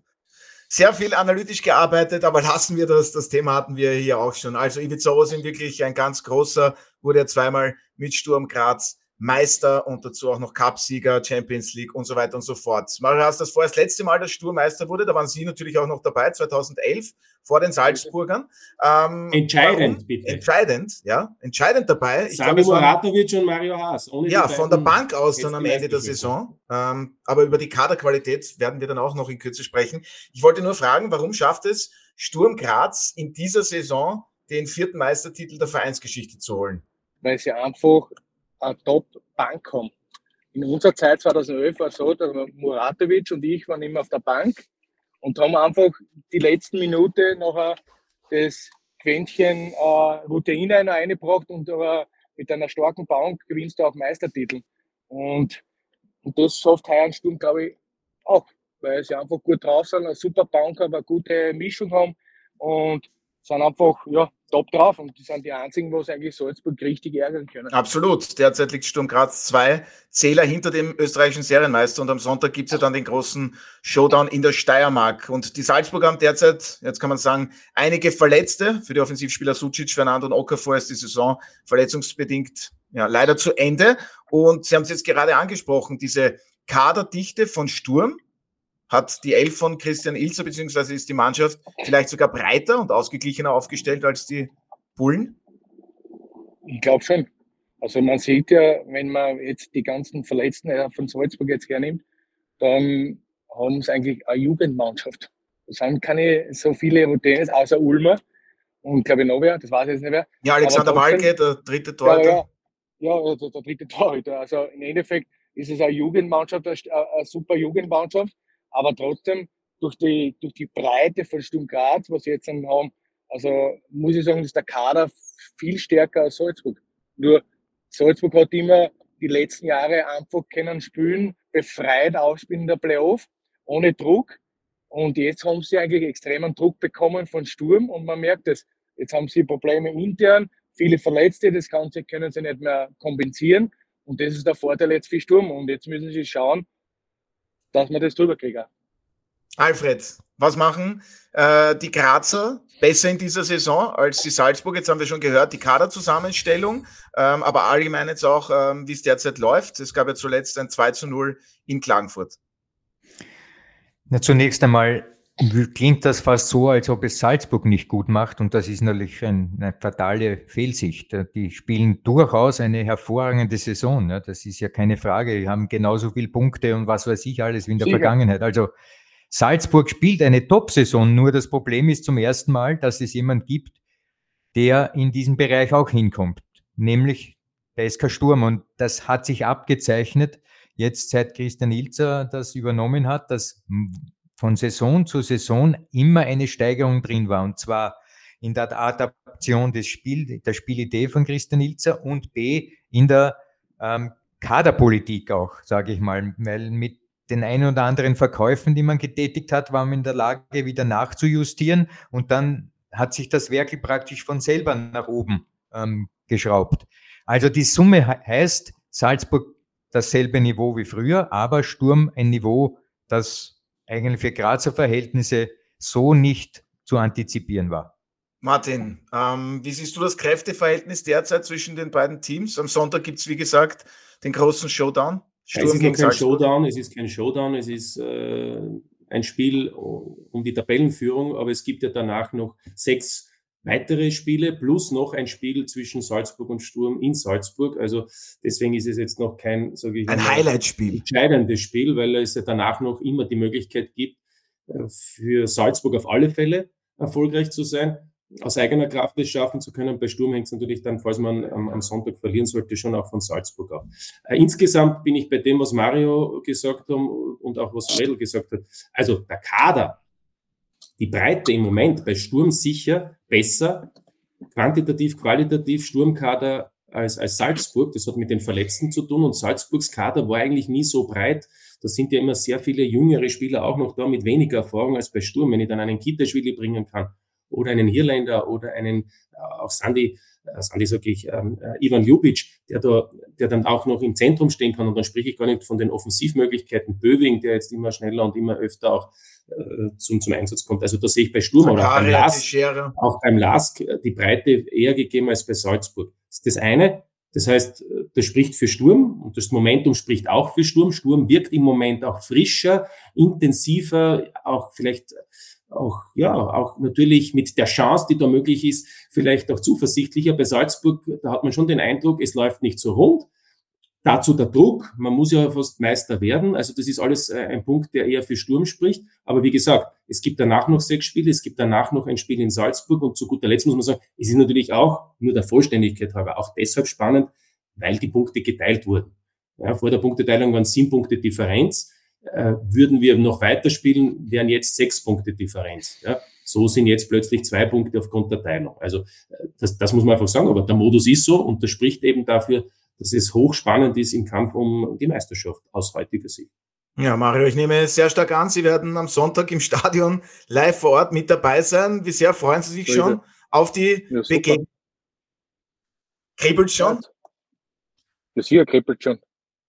sehr viel analytisch gearbeitet, aber lassen wir das. Das Thema hatten wir hier auch schon. Also Ivica Osim wirklich ein ganz großer, wurde ja zweimal mit Sturm Graz Meister und dazu auch noch Cupsieger, Champions League und so weiter und so fort. Mario, hast das vorher das letzte Mal, dass Sturm Meister wurde, da waren Sie natürlich auch noch dabei, 2011, vor den Salzburgern. Ähm, entscheidend, warum? bitte. Entscheidend, ja, entscheidend dabei. Ich Sami Muratovic und Mario Haas. ja, von der Bank aus dann am Ende der Saison. Ähm, aber über die Kaderqualität werden wir dann auch noch in Kürze sprechen. Ich wollte nur fragen, warum schafft es Sturm Graz in dieser Saison den vierten Meistertitel der Vereinsgeschichte zu holen? Weil sie einfach eine Top-Bank haben. In unserer Zeit 2011 war es so, dass Muratovic und ich waren immer auf der Bank und haben einfach die letzten Minute noch das Quäntchen äh, Routine reingebracht und äh, mit einer starken Bank gewinnst du auch Meistertitel. Und, und das schafft heuer Sturm, glaube ich, auch, weil sie einfach gut drauf sind, eine super Bank haben, eine gute Mischung haben und sind einfach ja, top drauf und die sind die einzigen, wo es eigentlich Salzburg richtig ärgern können. Absolut. Derzeit liegt Sturm Graz zwei Zähler hinter dem österreichischen Serienmeister und am Sonntag gibt es ja dann den großen Showdown in der Steiermark. Und die Salzburger haben derzeit, jetzt kann man sagen, einige Verletzte. Für die Offensivspieler Sucic, Fernando und Okafor ist die Saison verletzungsbedingt ja, leider zu Ende. Und Sie haben es jetzt gerade angesprochen, diese Kaderdichte von Sturm, hat die Elf von Christian Ilzer, beziehungsweise ist die Mannschaft vielleicht sogar breiter und ausgeglichener aufgestellt als die Bullen? Ich glaube schon. Also man sieht ja, wenn man jetzt die ganzen Verletzten von Salzburg jetzt hernimmt, dann haben sie eigentlich eine Jugendmannschaft. Es sind keine so viele Routines, außer Ulmer und glaube ich noch wer, das weiß ich jetzt nicht mehr. Ja, Alexander Walke, der dritte Torhüter. Ja, ja, ja der, der, dritte Torhüter. Also im Endeffekt ist es eine Jugendmannschaft, eine, eine super Jugendmannschaft, aber trotzdem durch die, durch die Breite von Sturm Graz, was sie jetzt haben, also muss ich sagen, ist der Kader viel stärker als Salzburg. Nur Salzburg hat immer die letzten Jahre einfach können spielen, befreit ausspielen in der Playoff, ohne Druck. Und jetzt haben sie eigentlich extremen Druck bekommen von Sturm und man merkt es. Jetzt haben sie Probleme intern, viele Verletzte, das Ganze können sie nicht mehr kompensieren. Und das ist der Vorteil jetzt für Sturm. Und jetzt müssen sie schauen, dass man das drüber kriegen. Alfred, was machen äh, die Grazer besser in dieser Saison als die Salzburg? Jetzt haben wir schon gehört, die Kaderzusammenstellung, ähm, aber allgemein jetzt auch, ähm, wie es derzeit läuft. Es gab ja zuletzt ein 2 zu 0 in Klagenfurt. Na, zunächst einmal klingt das fast so, als ob es Salzburg nicht gut macht und das ist natürlich ein, eine fatale Fehlsicht. Die spielen durchaus eine hervorragende Saison. Das ist ja keine Frage. Die haben genauso viele Punkte und was weiß ich alles wie in der Sicher. Vergangenheit. Also Salzburg spielt eine Top-Saison, nur das Problem ist zum ersten Mal, dass es jemand gibt, der in diesen Bereich auch hinkommt, nämlich der SK Sturm. Und das hat sich abgezeichnet, jetzt seit Christian Ilzer das übernommen hat, dass von Saison zu Saison immer eine Steigerung drin war. Und zwar in der Adaption des Spiel, der Spielidee von Christian Ilzer und B in der ähm, Kaderpolitik auch, sage ich mal, weil mit den ein oder anderen Verkäufen, die man getätigt hat, war man in der Lage, wieder nachzujustieren und dann hat sich das Werkel praktisch von selber nach oben ähm, geschraubt. Also die Summe heißt Salzburg dasselbe Niveau wie früher, aber Sturm ein Niveau, das eigentlich für Grazer Verhältnisse so nicht zu antizipieren war. Martin, ähm, wie siehst du das Kräfteverhältnis derzeit zwischen den beiden Teams? Am Sonntag gibt es, wie gesagt, den großen Showdown. Sturm es ist gegen kein Showdown, es ist kein Showdown, es ist äh, ein Spiel um die Tabellenführung, aber es gibt ja danach noch sechs weitere Spiele plus noch ein Spiel zwischen Salzburg und Sturm in Salzburg. Also deswegen ist es jetzt noch kein, sage ich, ein Highlight-Spiel, entscheidendes Spiel, weil es ja danach noch immer die Möglichkeit gibt, äh, für Salzburg auf alle Fälle erfolgreich zu sein aus eigener Kraft es schaffen zu können. Bei Sturm hängt es natürlich dann, falls man am, am, Sonntag verlieren sollte, schon auch von Salzburg ab. Äh, insgesamt bin ich bei dem, was Mario gesagt hat und auch was Redl gesagt hat. Also der Kader, die Breite im Moment bei Sturm sicher besser, quantitativ, qualitativ Sturmkader als, als Salzburg. Das hat mit den Verletzten zu tun und Salzburgs Kader war eigentlich nie so breit. Da sind ja immer sehr viele jüngere Spieler auch noch da mit weniger Erfahrung als bei Sturm. Wenn ich dann einen Kitaschwili bringen kann, oder einen Hirländer oder einen, äh, auch Sandy, äh, Sandy sage ich, ähm, äh, Ivan Ljubic, der da, der dann auch noch im Zentrum stehen kann. Und dann spreche ich gar nicht von den Offensivmöglichkeiten. Böving, der jetzt immer schneller und immer öfter auch äh, zum, zum Einsatz kommt. Also da sehe ich bei Sturm oder auch beim Lask, auch beim Lask die Breite eher gegeben als bei Salzburg. Das ist das eine. Das heißt, das spricht für Sturm und das Momentum spricht auch für Sturm. Sturm wirkt im Moment auch frischer, intensiver, auch vielleicht auch, ja, auch natürlich mit der Chance, die da möglich ist, vielleicht auch zuversichtlicher. Bei Salzburg, da hat man schon den Eindruck, es läuft nicht so rund. Dazu der Druck, man muss ja fast Meister werden. Also das ist alles äh, ein Punkt, der eher für Sturm spricht. Aber wie gesagt, es gibt danach noch sechs Spiele, es gibt danach noch ein Spiel in Salzburg und zu guter Letzt muss man sagen, es ist natürlich auch, nur der Vollständigkeit halber, auch deshalb spannend, weil die Punkte geteilt wurden. Ja, vor der Punkteteilung waren sieben Punkte Differenz äh, würden wir noch weiterspielen, wären jetzt sechs Punkte Differenz. Ja? So sind jetzt plötzlich zwei Punkte aufgrund der Teilung. Also äh, das, das muss man einfach sagen, aber der Modus ist so und das spricht eben dafür, dass es hochspannend ist im Kampf um die Meisterschaft aus heutiger Sicht. Ja, Mario, ich nehme sehr stark an, Sie werden am Sonntag im Stadion live vor Ort mit dabei sein. Wie sehr freuen Sie sich schon auf die ja, Begegnung? Kribbelt schon? Ja, sicher kribbelt schon.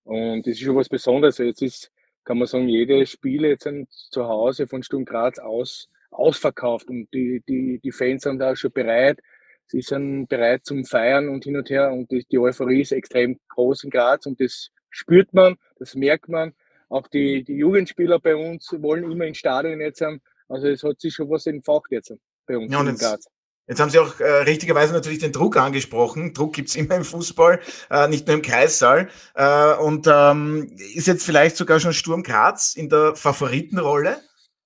Und das ist schon was Besonderes. Jetzt ist kann man sagen, jede Spiele jetzt sind zu Hause von Sturm Graz aus, ausverkauft und die, die, die Fans sind da schon bereit. Sie sind bereit zum Feiern und hin und her und die, die Euphorie ist extrem groß in Graz und das spürt man, das merkt man. Auch die, die Jugendspieler bei uns wollen immer ins Stadion jetzt haben. Also es hat sich schon was entfacht jetzt bei uns ja, in Graz. Jetzt haben Sie auch äh, richtigerweise natürlich den Druck angesprochen. Druck gibt's immer im Fußball, äh, nicht nur im Kreissaal. Äh, und ähm, ist jetzt vielleicht sogar schon Sturm Graz in der Favoritenrolle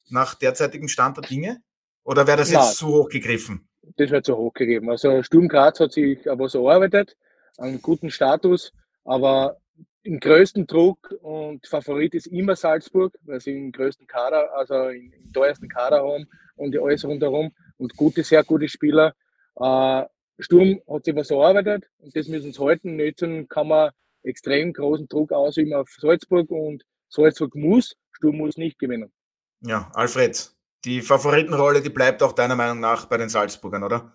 nach derzeitigem Stand der Dinge? Oder wäre das jetzt Nein, zu hoch gegriffen? Das wäre zu hoch gegeben. Also Sturm Graz hat sich was erarbeitet, einen guten Status, aber im größten Druck und Favorit ist immer Salzburg, weil sie den größten Kader, also den teuersten Kader haben und alles rundherum und gute, sehr gute Spieler. Äh, Sturm hat sich was erarbeitet und das müssen sie halten. Nützen kann man extrem großen Druck ausüben auf Salzburg und Salzburg muss, Sturm muss nicht gewinnen. Ja, Alfred, die Favoritenrolle, die bleibt auch deiner Meinung nach bei den Salzburgern, oder?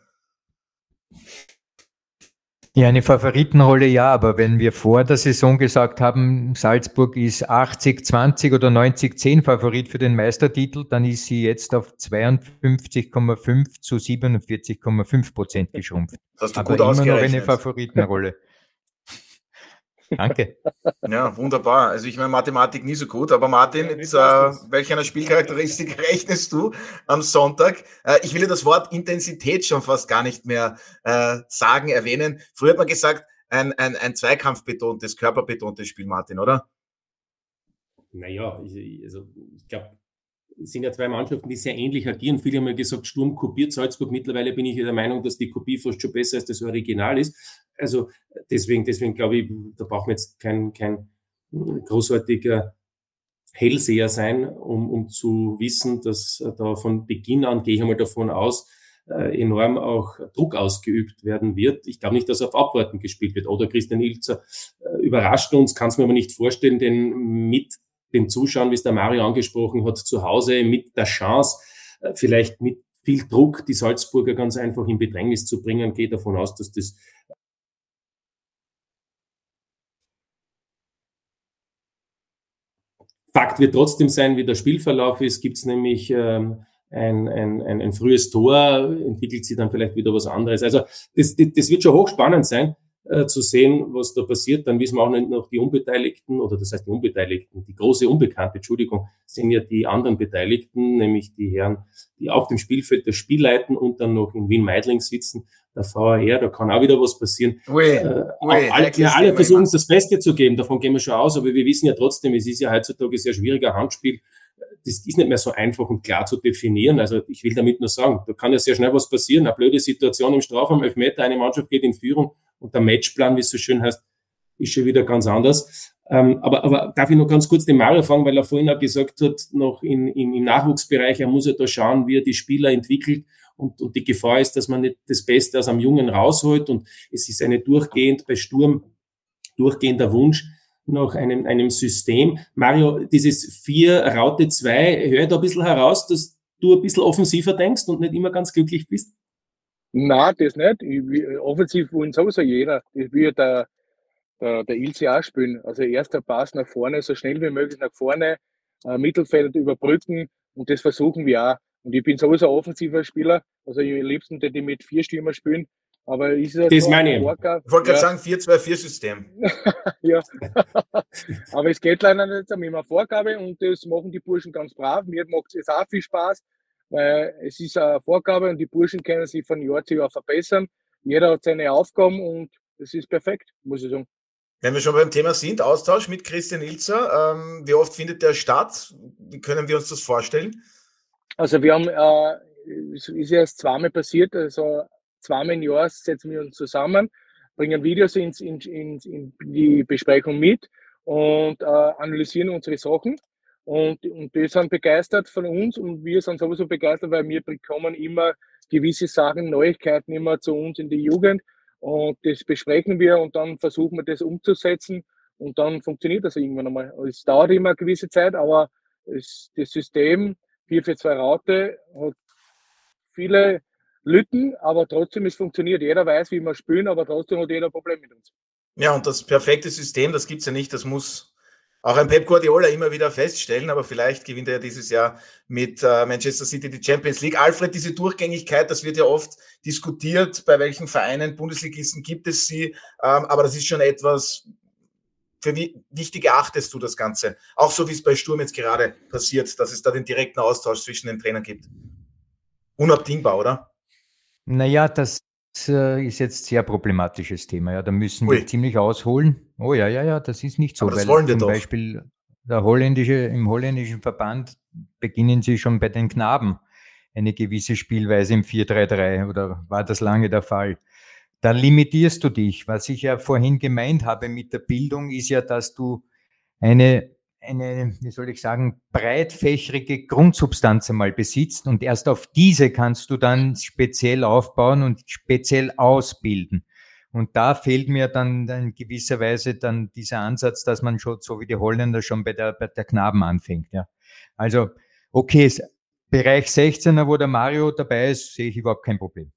Ja, eine Favoritenrolle ja, aber wenn wir vor der Saison gesagt haben, Salzburg ist 80-20 oder 90-10 Favorit für den Meistertitel, dann ist sie jetzt auf 52,5 zu 47,5 Prozent geschrumpft. Das hast du aber gut immer noch eine Favoritenrolle. Danke. Ja, wunderbar. Also ich meine Mathematik nie so gut, aber Martin, jetzt, äh, welcher Spielcharakteristik rechnest du am Sonntag? Äh, ich will ja das Wort Intensität schon fast gar nicht mehr äh, sagen, erwähnen. Früher hat man gesagt, ein, ein, ein zweikampfbetontes, körperbetontes Spiel, Martin, oder? Naja, ich, also ich glaube, sind ja zwei Mannschaften, die sehr ähnlich agieren. Viele haben ja gesagt, Sturm kopiert Salzburg. Mittlerweile bin ich der Meinung, dass die Kopie fast schon besser als das Original ist. Also deswegen, deswegen glaube ich, da braucht man jetzt kein, kein großartiger Hellseher sein, um, um zu wissen, dass da von Beginn an, gehe ich einmal davon aus, äh, enorm auch Druck ausgeübt werden wird. Ich glaube nicht, dass auf Abwarten gespielt wird. Oder Christian Ilzer äh, überrascht uns, kann es mir aber nicht vorstellen, denn mit den Zuschauern, wie es der Mario angesprochen hat, zu Hause mit der Chance, äh, vielleicht mit viel Druck die Salzburger ganz einfach in Bedrängnis zu bringen, gehe davon aus, dass das Fakt wird trotzdem sein, wie der Spielverlauf ist. Gibt es nämlich ähm, ein, ein, ein, ein frühes Tor, entwickelt sich dann vielleicht wieder was anderes. Also das, das, das wird schon hochspannend sein äh, zu sehen, was da passiert. Dann wissen wir auch nicht noch die Unbeteiligten, oder das heißt die Unbeteiligten, die große Unbekannte, Entschuldigung, sind ja die anderen Beteiligten, nämlich die Herren, die auf dem Spielfeld das Spiel leiten und dann noch in Wien-Meidling sitzen der VAR, da kann auch wieder was passieren. Ui, äh, ui, alle, ja, alle versuchen es das Beste zu geben, davon gehen wir schon aus, aber wir wissen ja trotzdem, es ist ja heutzutage ein sehr schwieriger Handspiel. Das ist nicht mehr so einfach und klar zu definieren. Also ich will damit nur sagen, da kann ja sehr schnell was passieren. Eine blöde Situation im Strafraum, Elfmeter, eine Mannschaft geht in Führung und der Matchplan, wie es so schön heißt, ist schon wieder ganz anders. Ähm, aber, aber darf ich noch ganz kurz den Mario fragen, weil er vorhin auch gesagt hat, noch in, in, im Nachwuchsbereich, er muss ja da schauen, wie er die Spieler entwickelt. Und, und die Gefahr ist, dass man nicht das Beste aus einem Jungen rausholt. Und es ist eine durchgehend bei Sturm durchgehender Wunsch nach einem, einem System. Mario, dieses 4 Raute 2, höre da ein bisschen heraus, dass du ein bisschen offensiver denkst und nicht immer ganz glücklich bist? Nein, das nicht. Ich, offensiv wollen sowieso jeder. Das will der, der, der Ilse auch spielen. Also erster Pass nach vorne, so schnell wie möglich nach vorne, äh, Mittelfeld überbrücken und das versuchen wir auch. Und ich bin sowieso ein offensiver Spieler. Also ich liebsten die mit vier Stürmer spielen. Aber ist es das meine ich. Ich wollte gerade ja. sagen, 4-2-4-System. ja. Aber es geht leider nicht um immer Vorgabe und das machen die Burschen ganz brav. Mir macht es auch viel Spaß, weil es ist eine Vorgabe und die Burschen können sich von Jahr zu Jahr verbessern. Jeder hat seine Aufgaben und es ist perfekt, muss ich sagen. Wenn wir schon beim Thema sind, Austausch mit Christian Ilzer, ähm, wie oft findet der statt? Wie können wir uns das vorstellen? Also wir haben, äh, es ist erst zweimal passiert, also zweimal im Jahr setzen wir uns zusammen, bringen Videos ins, in, in, in die Besprechung mit und äh, analysieren unsere Sachen. Und, und die sind begeistert von uns und wir sind sowieso begeistert, weil wir bekommen immer gewisse Sachen, Neuigkeiten immer zu uns in die Jugend. Und das besprechen wir und dann versuchen wir das umzusetzen und dann funktioniert das irgendwann einmal. Es dauert immer eine gewisse Zeit, aber es, das System 442 Raute hat viele Lücken, aber trotzdem es funktioniert. Jeder weiß, wie wir spielen, aber trotzdem hat jeder ein Problem mit uns. Ja, und das perfekte System, das gibt es ja nicht. Das muss auch ein Pep Guardiola immer wieder feststellen, aber vielleicht gewinnt er ja dieses Jahr mit äh, Manchester City die Champions League. Alfred, diese Durchgängigkeit, das wird ja oft diskutiert, bei welchen Vereinen, Bundesligisten gibt es sie, ähm, aber das ist schon etwas, für wie wichtig erachtest du das Ganze? Auch so wie es bei Sturm jetzt gerade passiert, dass es da den direkten Austausch zwischen den Trainern gibt. Unabdingbar, oder? Naja, das ist jetzt sehr problematisches Thema. Ja, da müssen Ui. wir ziemlich ausholen. Oh ja, ja, ja, das ist nicht so. Aber das wollen wir zum doch. Beispiel der holländische, im holländischen Verband beginnen sie schon bei den Knaben eine gewisse Spielweise im 4-3-3 oder war das lange der Fall? Da limitierst du dich. Was ich ja vorhin gemeint habe mit der Bildung, ist ja, dass du eine, eine, wie soll ich sagen, breitfächerige Grundsubstanz einmal besitzt und erst auf diese kannst du dann speziell aufbauen und speziell ausbilden. Und da fehlt mir dann in gewisser Weise dann dieser Ansatz, dass man schon, so wie die Holländer schon bei der, bei der Knaben anfängt. Ja. Also, okay, Bereich 16er, wo der Mario dabei ist, sehe ich überhaupt kein Problem.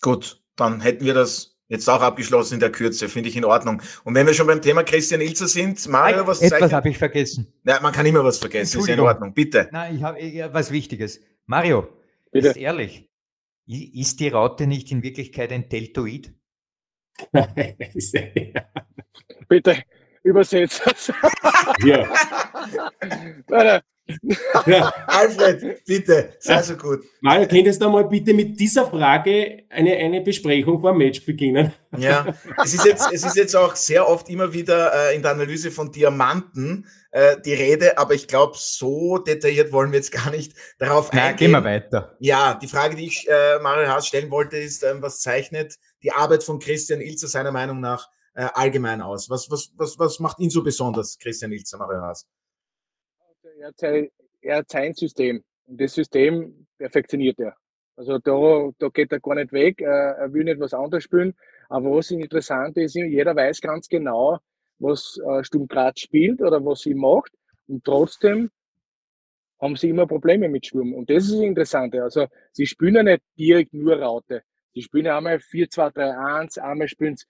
Gut, dann hätten wir das jetzt auch abgeschlossen in der Kürze, finde ich in Ordnung. Und wenn wir schon beim Thema Christian Ilzer sind, Mario, was Etwas habe ich vergessen. Ja, man kann immer was vergessen, ist in Ordnung, bitte. Nein, ich habe was Wichtiges. Mario, bitte. ist ehrlich, ist die Raute nicht in Wirklichkeit ein Deltoid? bitte, übersetzt das. ja. Ja. Alfred, bitte, sei so gut. Mario, könntest du mal bitte mit dieser Frage eine, eine Besprechung vor dem Match beginnen? Ja, es ist jetzt, es ist jetzt auch sehr oft immer wieder äh, in der Analyse von Diamanten äh, die Rede, aber ich glaube, so detailliert wollen wir jetzt gar nicht darauf Na, eingehen. Gehen wir weiter. Ja, die Frage, die ich äh, Mario Haas stellen wollte, ist, ähm, was zeichnet die Arbeit von Christian Ilzer seiner Meinung nach äh, allgemein aus? Was, was, was, was macht ihn so besonders, Christian Ilzer, Mario Haas? Er hat, sein, System und das System perfektioniert er. Also da, da geht er gar nicht weg, er will nicht was anderes spielen. Aber was interessant ist, jeder weiß ganz genau, was äh, Sturm Graz spielt oder was sie macht und trotzdem haben sie immer Probleme mit Sturm. Und das ist das Interessante. Also sie spielen ja nicht direkt nur Raute. Sie spielen ja einmal 4-2-3-1, einmal spielen sie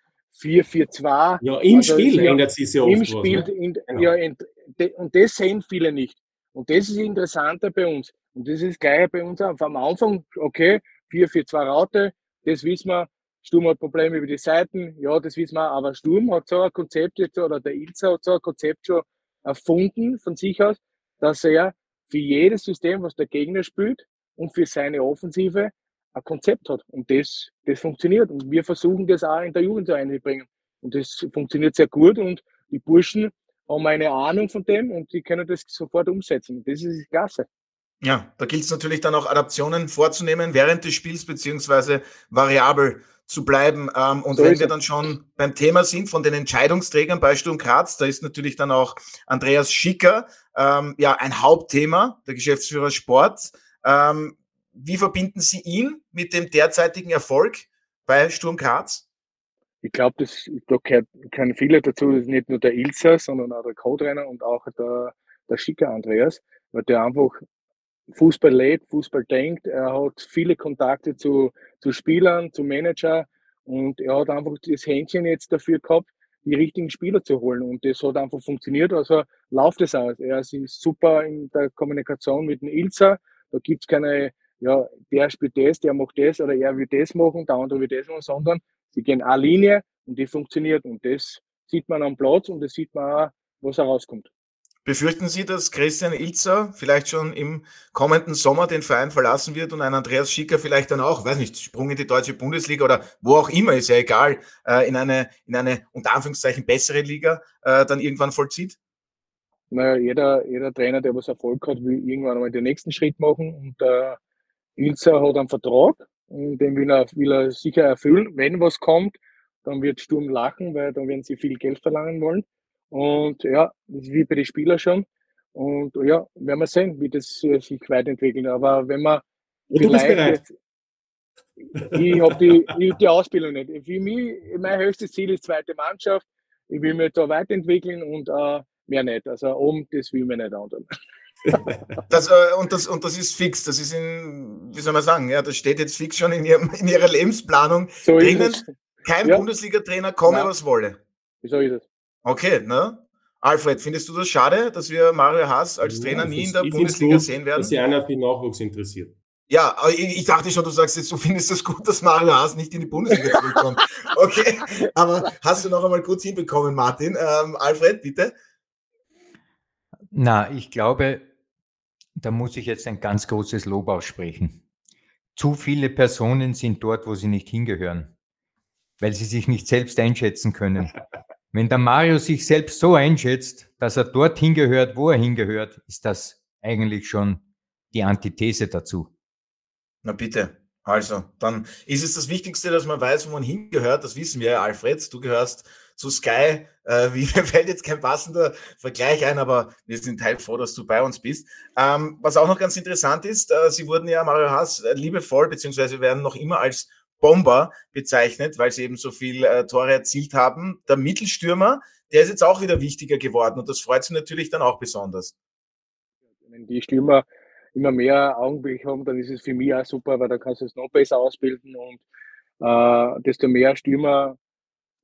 4-4-2. Ja, im also Spiel ändert sich ja oft Im Spiel, was, ne? in, genau. ja, de, und das sehen viele nicht. Und das ist interessanter bei uns. Und das ist das Gleiche bei uns auch. Am Anfang, okay, 4-4-2 Raute, das wissen wir. Sturm hat Probleme über die Seiten, ja, das wissen wir. Aber Sturm hat so ein Konzept jetzt, oder der Ilza hat so ein Konzept schon erfunden von sich aus, dass er für jedes System, was der Gegner spielt und für seine Offensive ein Konzept hat. Und das, das funktioniert. Und wir versuchen das auch in der Jugend einzubringen. Und das funktioniert sehr gut. Und die Burschen haben eine Ahnung von dem und die können das sofort umsetzen. Das ist klasse. Ja, da gilt es natürlich dann auch Adaptionen vorzunehmen während des Spiels beziehungsweise variabel zu bleiben. Ähm, und so wenn wir dann schon beim Thema sind von den Entscheidungsträgern bei Sturm Graz, da ist natürlich dann auch Andreas Schicker ähm, ja ein Hauptthema, der Geschäftsführer Sport. Ähm, wie verbinden Sie ihn mit dem derzeitigen Erfolg bei Sturm Graz? Ich glaube, da gehören viele dazu, das ist nicht nur der Ilsa, sondern auch der Co-Trainer und auch der, der Schicker Andreas, weil der einfach Fußball lebt, Fußball denkt. Er hat viele Kontakte zu, zu Spielern, zu Manager und er hat einfach das Händchen jetzt dafür gehabt, die richtigen Spieler zu holen. Und das hat einfach funktioniert. Also läuft es aus. Er ist super in der Kommunikation mit dem Ilsa. Da gibt es keine ja, der spielt das, der macht das oder er will das machen, der andere will das machen, sondern sie gehen eine Linie und die funktioniert und das sieht man am Platz und das sieht man auch, was herauskommt. Befürchten Sie, dass Christian Ilzer vielleicht schon im kommenden Sommer den Verein verlassen wird und ein Andreas Schicker vielleicht dann auch, weiß nicht, Sprung in die deutsche Bundesliga oder wo auch immer, ist ja egal, äh, in eine, in eine unter Anführungszeichen bessere Liga äh, dann irgendwann vollzieht? Naja, jeder, jeder Trainer, der was Erfolg hat, will irgendwann einmal den nächsten Schritt machen und äh, Ilza hat einen Vertrag, den will er, will er sicher erfüllen. Wenn was kommt, dann wird Sturm lachen, weil dann werden sie viel Geld verlangen wollen. Und ja, das ist wie bei den Spielern schon. Und ja, werden wir sehen, wie das sich weiterentwickelt. Aber wenn man du bist bereit. Ich habe die, ich die Ausbildung nicht. Für mich, mein höchstes Ziel ist zweite Mannschaft. Ich will mich da weiterentwickeln und äh, mehr nicht. Also oben, das will mir nicht anderen. Das, äh, und, das, und das ist fix, das ist in, wie soll man sagen, ja, das steht jetzt fix schon in, ihrem, in ihrer Lebensplanung so drinnen. Kein ja. Bundesliga-Trainer komme, Nein. was wolle. So ist es. Okay, ne? Alfred, findest du das schade, dass wir Mario Haas als Trainer ja, nie in der Bundesliga gut, sehen werden? Dass sich einer für Nachwuchs interessiert. Ja, ich, ich, dachte schon, du sagst jetzt, du findest es das gut, dass Mario Haas nicht in die Bundesliga zurückkommt. Okay, aber hast du noch einmal kurz hinbekommen, Martin. Ähm, Alfred, bitte. Na, ich glaube, da muss ich jetzt ein ganz großes Lob aussprechen. zu viele Personen sind dort, wo sie nicht hingehören, weil sie sich nicht selbst einschätzen können. Wenn der Mario sich selbst so einschätzt, dass er dort hingehört, wo er hingehört, ist das eigentlich schon die Antithese dazu. Na bitte. Also, dann ist es das Wichtigste, dass man weiß, wo man hingehört. Das wissen wir, Alfred. Du gehörst zu Sky. Äh, wie, mir fällt jetzt kein passender Vergleich ein, aber wir sind heilfroh, dass du bei uns bist. Ähm, was auch noch ganz interessant ist, äh, sie wurden ja, Mario Haas, äh, liebevoll, beziehungsweise werden noch immer als Bomber bezeichnet, weil sie eben so viel äh, Tore erzielt haben. Der Mittelstürmer, der ist jetzt auch wieder wichtiger geworden und das freut sie natürlich dann auch besonders. Wenn die Stürmer immer mehr Augenblick haben, dann ist es für mich auch super, weil dann kannst du es noch besser ausbilden und äh, desto mehr Stürmer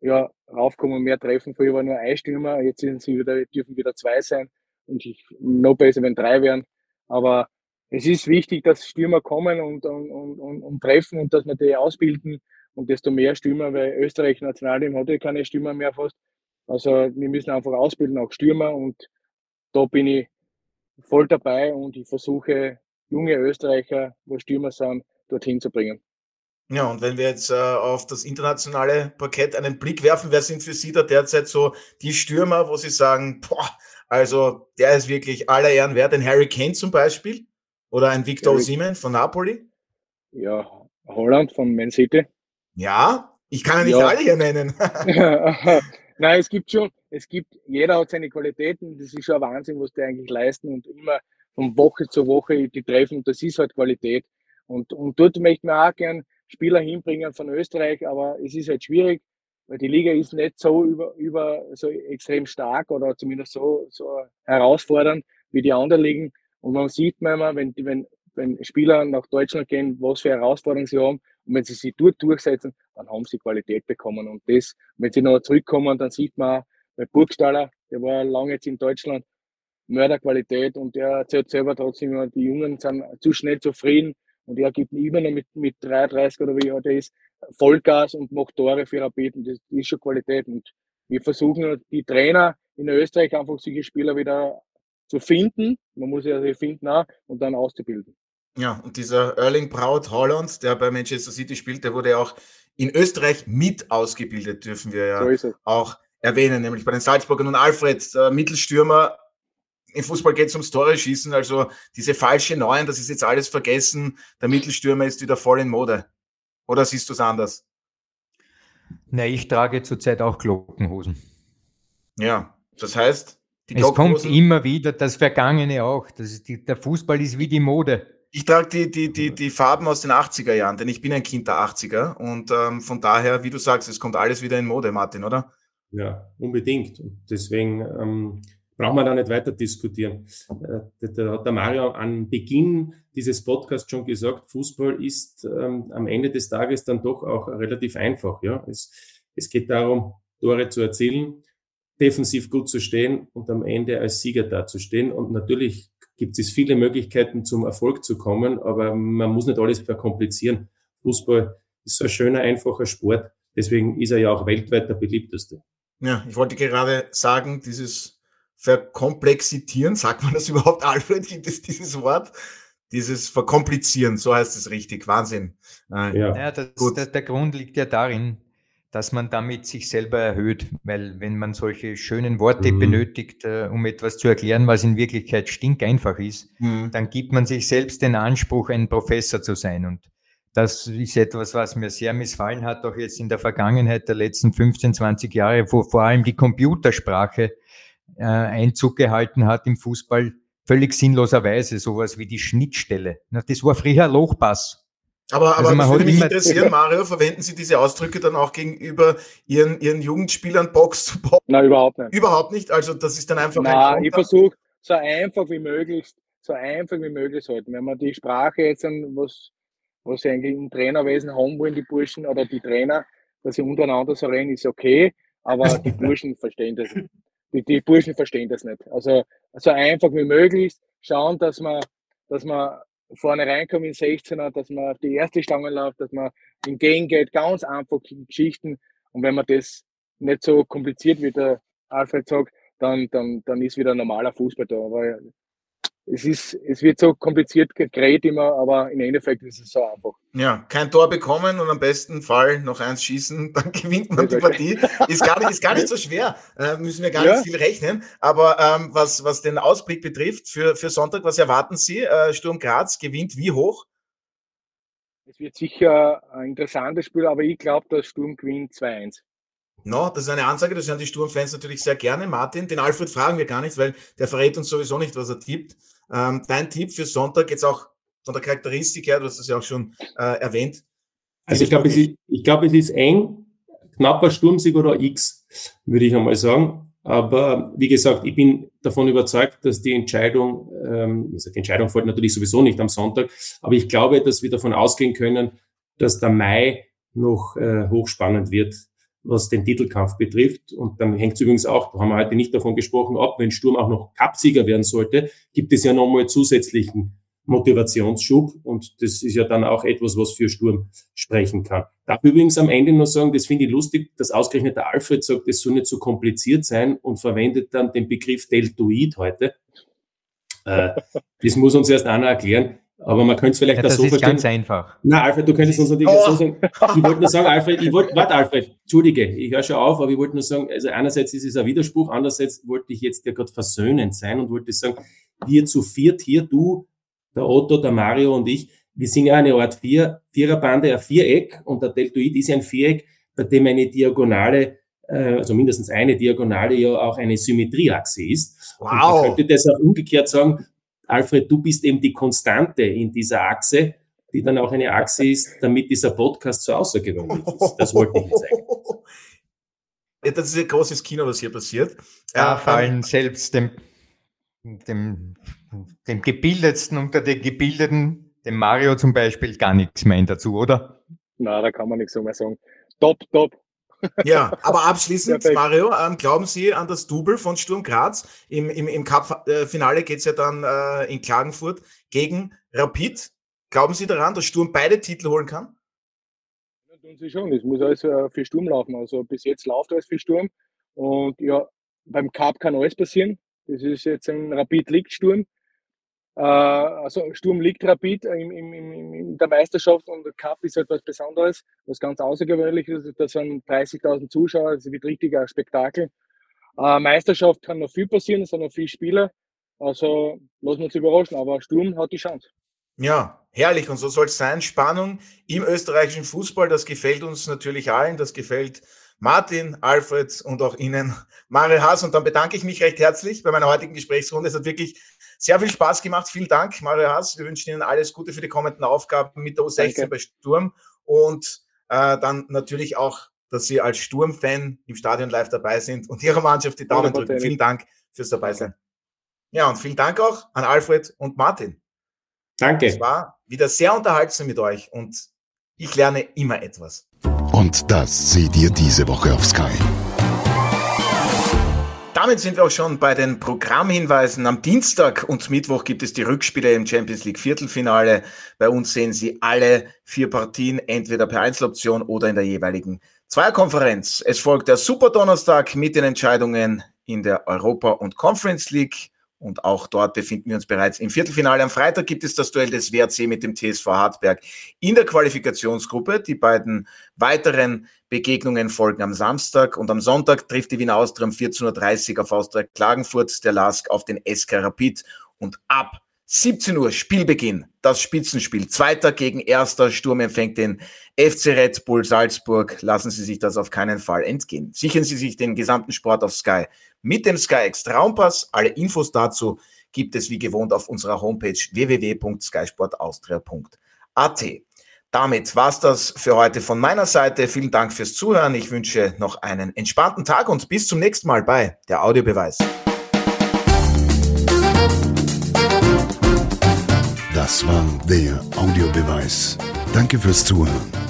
ja, raufkommen, mehr treffen. Früher war nur ein Stürmer, jetzt sind sie wieder, dürfen wieder zwei sein und ich, noch besser, wenn drei wären. Aber es ist wichtig, dass Stürmer kommen und, und, und, und treffen und dass wir die ausbilden und desto mehr Stürmer, weil Österreich Nationalteam hat ja keine Stürmer mehr fast. Also wir müssen einfach ausbilden, auch Stürmer und da bin ich voll dabei und ich versuche, junge Österreicher, wo Stürmer sind, dorthin zu bringen. Ja, und wenn wir jetzt äh, auf das internationale Parkett einen Blick werfen, wer sind für Sie da derzeit so die Stürmer, wo Sie sagen, boah, also der ist wirklich aller Ehren wert, ein Harry Kane zum Beispiel oder ein Victor Osimhen von Napoli? Ja, Holland von Man City. Ja, ich kann ja nicht ja. alle hier nennen. Nein, es gibt schon, es gibt, jeder hat seine Qualitäten, das ist schon ein Wahnsinn, was die eigentlich leisten und immer von Woche zu Woche die treffen, das ist halt Qualität. Und, und dort möchte man auch gern Spieler hinbringen von Österreich, aber es ist halt schwierig, weil die Liga ist nicht so über, über so extrem stark oder zumindest so, so herausfordernd wie die anderen Ligen. Und man sieht manchmal, wenn, wenn, wenn Spieler nach Deutschland gehen, was für Herausforderungen sie haben, und wenn sie sich dort durchsetzen, dann haben sie Qualität bekommen. Und das, wenn sie noch zurückkommen, dann sieht man, bei Burgstaller, der war lange jetzt in Deutschland, Mörderqualität und der erzählt selber trotzdem immer, die Jungen sind zu schnell zufrieden und er gibt immer noch mit, mit 33 oder wie alt er ist, Vollgas und macht Tore für Rapid und das ist schon Qualität. Und wir versuchen die Trainer in Österreich einfach solche Spieler wieder zu finden, man muss ja sie finden auch, und dann auszubilden. Ja, und dieser Erling Braut Holland, der bei Manchester City spielt, der wurde auch in Österreich mit ausgebildet, dürfen wir ja so auch erwähnen, nämlich bei den Salzburgern und Alfred, der Mittelstürmer. Im Fußball geht es ums Tore schießen, also diese falsche Neuen, das ist jetzt alles vergessen. Der Mittelstürmer ist wieder voll in Mode. Oder siehst du es anders? Na, ich trage zurzeit auch Glockenhosen. Ja, das heißt, es kommt immer wieder das Vergangene auch. Das die, der Fußball ist wie die Mode. Ich trage die, die, die, die Farben aus den 80er Jahren, denn ich bin ein Kind der 80er und ähm, von daher, wie du sagst, es kommt alles wieder in Mode, Martin, oder? Ja, unbedingt. Und deswegen ähm, brauchen wir da nicht weiter diskutieren. Äh, da hat der Mario an Beginn dieses Podcasts schon gesagt, Fußball ist ähm, am Ende des Tages dann doch auch relativ einfach. Ja, es, es geht darum, Tore zu erzielen, defensiv gut zu stehen und am Ende als Sieger dazustehen. Und natürlich gibt es viele Möglichkeiten, zum Erfolg zu kommen, aber man muss nicht alles verkomplizieren. Fußball ist ein schöner, einfacher Sport. Deswegen ist er ja auch weltweit der beliebteste. Ja, ich wollte gerade sagen, dieses Verkomplexitieren, sagt man das überhaupt, Alfred? Gibt es dieses Wort? Dieses Verkomplizieren, so heißt es richtig. Wahnsinn. Äh, ja, ja das, gut. Der, der Grund liegt ja darin, dass man damit sich selber erhöht, weil wenn man solche schönen Worte mhm. benötigt, äh, um etwas zu erklären, was in Wirklichkeit stinkeinfach ist, mhm. dann gibt man sich selbst den Anspruch, ein Professor zu sein. Und das ist etwas, was mir sehr missfallen hat, auch jetzt in der Vergangenheit der letzten 15, 20 Jahre, wo vor allem die Computersprache äh, Einzug gehalten hat im Fußball, völlig sinnloserweise, sowas wie die Schnittstelle. Das war früher Lochpass. Aber, aber also das würde mich interessieren, Mario, verwenden Sie diese Ausdrücke dann auch gegenüber Ihren, Ihren Jugendspielern Box zu Box? Nein, überhaupt nicht. Überhaupt nicht? Also das ist dann einfach Nein, ein ich versuche so einfach wie möglich, so einfach wie möglich halten. Wenn man die Sprache jetzt, was, was sie eigentlich im Trainerwesen haben wollen, die Burschen oder die Trainer, dass sie untereinander so reden, ist okay, aber die Burschen verstehen das nicht. Die, die Burschen verstehen das nicht. Also so einfach wie möglich schauen, dass man, dass man vorne reinkommen in 16er, dass man auf die erste Stange läuft, dass man entgegengeht, ganz einfach Geschichten. Und wenn man das nicht so kompliziert, wie der Alfred sagt, dann, dann, dann ist wieder normaler Fußball da. Aber es ist, es wird so kompliziert geredet immer, aber im Endeffekt ist es so einfach. Ja, kein Tor bekommen und am besten Fall noch eins schießen, dann gewinnt man die Partie. Ist gar nicht, ist gar nicht so schwer, äh, müssen wir gar ja. nicht viel rechnen. Aber ähm, was, was den Ausblick betrifft für, für Sonntag, was erwarten Sie? Äh, Sturm Graz gewinnt wie hoch? Es wird sicher ein interessantes Spiel, aber ich glaube, dass Sturm gewinnt 2-1. No, das ist eine Ansage, das hören die Sturmfans natürlich sehr gerne. Martin, den Alfred fragen wir gar nicht, weil der verrät uns sowieso nicht, was er tippt. Ähm, dein Tipp für Sonntag, jetzt auch von der Charakteristik her, du hast das ja auch schon äh, erwähnt. Also ich glaube, es, ist, ich glaub, es ist eng, knapper Sturmsieg oder X, würde ich einmal sagen. Aber wie gesagt, ich bin davon überzeugt, dass die Entscheidung, ähm, also die Entscheidung folgt natürlich sowieso nicht am Sonntag, aber ich glaube, dass wir davon ausgehen können, dass der Mai noch äh, hochspannend wird was den Titelkampf betrifft. Und dann hängt es übrigens auch, da haben wir heute nicht davon gesprochen, ab, wenn Sturm auch noch Cupsieger werden sollte, gibt es ja nochmal zusätzlichen Motivationsschub. Und das ist ja dann auch etwas, was für Sturm sprechen kann. Darf übrigens am Ende noch sagen, das finde ich lustig, dass ausgerechnet der Alfred sagt, es soll nicht so kompliziert sein und verwendet dann den Begriff Deltoid heute. Äh, das muss uns erst einer erklären. Aber man könnte es vielleicht ja, das so ist verstehen. ganz einfach. Na, Alfred, du könntest uns natürlich oh. so sagen. Ich wollte nur sagen, Alfred, ich wollte, warte, Alfred, entschuldige, ich höre schon auf, aber ich wollte nur sagen, also einerseits ist es ein Widerspruch, andererseits wollte ich jetzt ja gerade versöhnend sein und wollte sagen, wir zu viert hier, du, der Otto, der Mario und ich, wir sind ja eine Art Vier, Viererbande, ein Viereck und der Deltoid ist ein Viereck, bei dem eine Diagonale äh, also mindestens eine Diagonale ja auch eine Symmetrieachse ist. Wow. Und man könnte das auch umgekehrt sagen, Alfred, du bist eben die Konstante in dieser Achse, die dann auch eine Achse ist, damit dieser Podcast so außergewöhnlich ist. Das wollte ich jetzt eigentlich. Ja, das ist ein großes Kino, was hier passiert. Da äh, fallen selbst dem, dem, dem Gebildetsten unter den Gebildeten, dem Mario zum Beispiel, gar nichts mehr dazu, oder? Na, da kann man nichts mehr sagen. Top, top. Ja, aber abschließend, Mario, ähm, glauben Sie an das Double von Sturm Graz? Im, im, im Cup-Finale geht es ja dann äh, in Klagenfurt gegen Rapid. Glauben Sie daran, dass Sturm beide Titel holen kann? Ja, tun Sie schon. Es muss alles äh, für Sturm laufen. Also bis jetzt läuft alles für Sturm. Und ja, beim Cup kann alles passieren. Das ist jetzt ein Rapid-Liegt-Sturm. Äh, also Sturm liegt rapid in, in, in, in, der Meisterschaft und der Cup ist etwas Besonderes, was ganz außergewöhnlich ist. Da sind 30.000 Zuschauer, das wird richtig ein Spektakel. Äh, Meisterschaft kann noch viel passieren, es sind noch viele Spieler. Also lassen wir uns überraschen, aber Sturm hat die Chance. Ja, herrlich und so soll es sein. Spannung im österreichischen Fußball, das gefällt uns natürlich allen, das gefällt Martin, Alfred und auch Ihnen, Mario Haas. Und dann bedanke ich mich recht herzlich bei meiner heutigen Gesprächsrunde. Es hat wirklich sehr viel Spaß gemacht. Vielen Dank, Mario Haas. Wir wünschen Ihnen alles Gute für die kommenden Aufgaben mit der U16 Danke. bei Sturm und äh, dann natürlich auch, dass Sie als Sturm-Fan im Stadion live dabei sind und Ihrer Mannschaft die Daumen drücken. Vielen Dank fürs Dabeisein. Ja, und vielen Dank auch an Alfred und Martin. Danke. Es war wieder sehr unterhaltsam mit euch und ich lerne immer etwas. Und das seht ihr diese Woche auf Sky. Damit sind wir auch schon bei den Programmhinweisen. Am Dienstag und Mittwoch gibt es die Rückspiele im Champions League Viertelfinale. Bei uns sehen Sie alle vier Partien entweder per Einzeloption oder in der jeweiligen Zweierkonferenz. Es folgt der Super Donnerstag mit den Entscheidungen in der Europa- und Conference League. Und auch dort befinden wir uns bereits im Viertelfinale. Am Freitag gibt es das Duell des WRC mit dem TSV Hartberg in der Qualifikationsgruppe. Die beiden weiteren Begegnungen folgen am Samstag und am Sonntag trifft die Wiener Austria um 14.30 Uhr auf Austria Klagenfurt, der LASK auf den SK Rapid und ab 17 Uhr Spielbeginn, das Spitzenspiel. Zweiter gegen erster Sturm empfängt den FC Red Bull Salzburg. Lassen Sie sich das auf keinen Fall entgehen. Sichern Sie sich den gesamten Sport auf Sky mit dem Sky X Traumpass. Alle Infos dazu gibt es wie gewohnt auf unserer Homepage www.skysportaustria.at. Damit war's das für heute von meiner Seite. Vielen Dank fürs Zuhören. Ich wünsche noch einen entspannten Tag und bis zum nächsten Mal bei der Audiobeweis. Das war der Audiobeweis. Danke fürs Zuhören.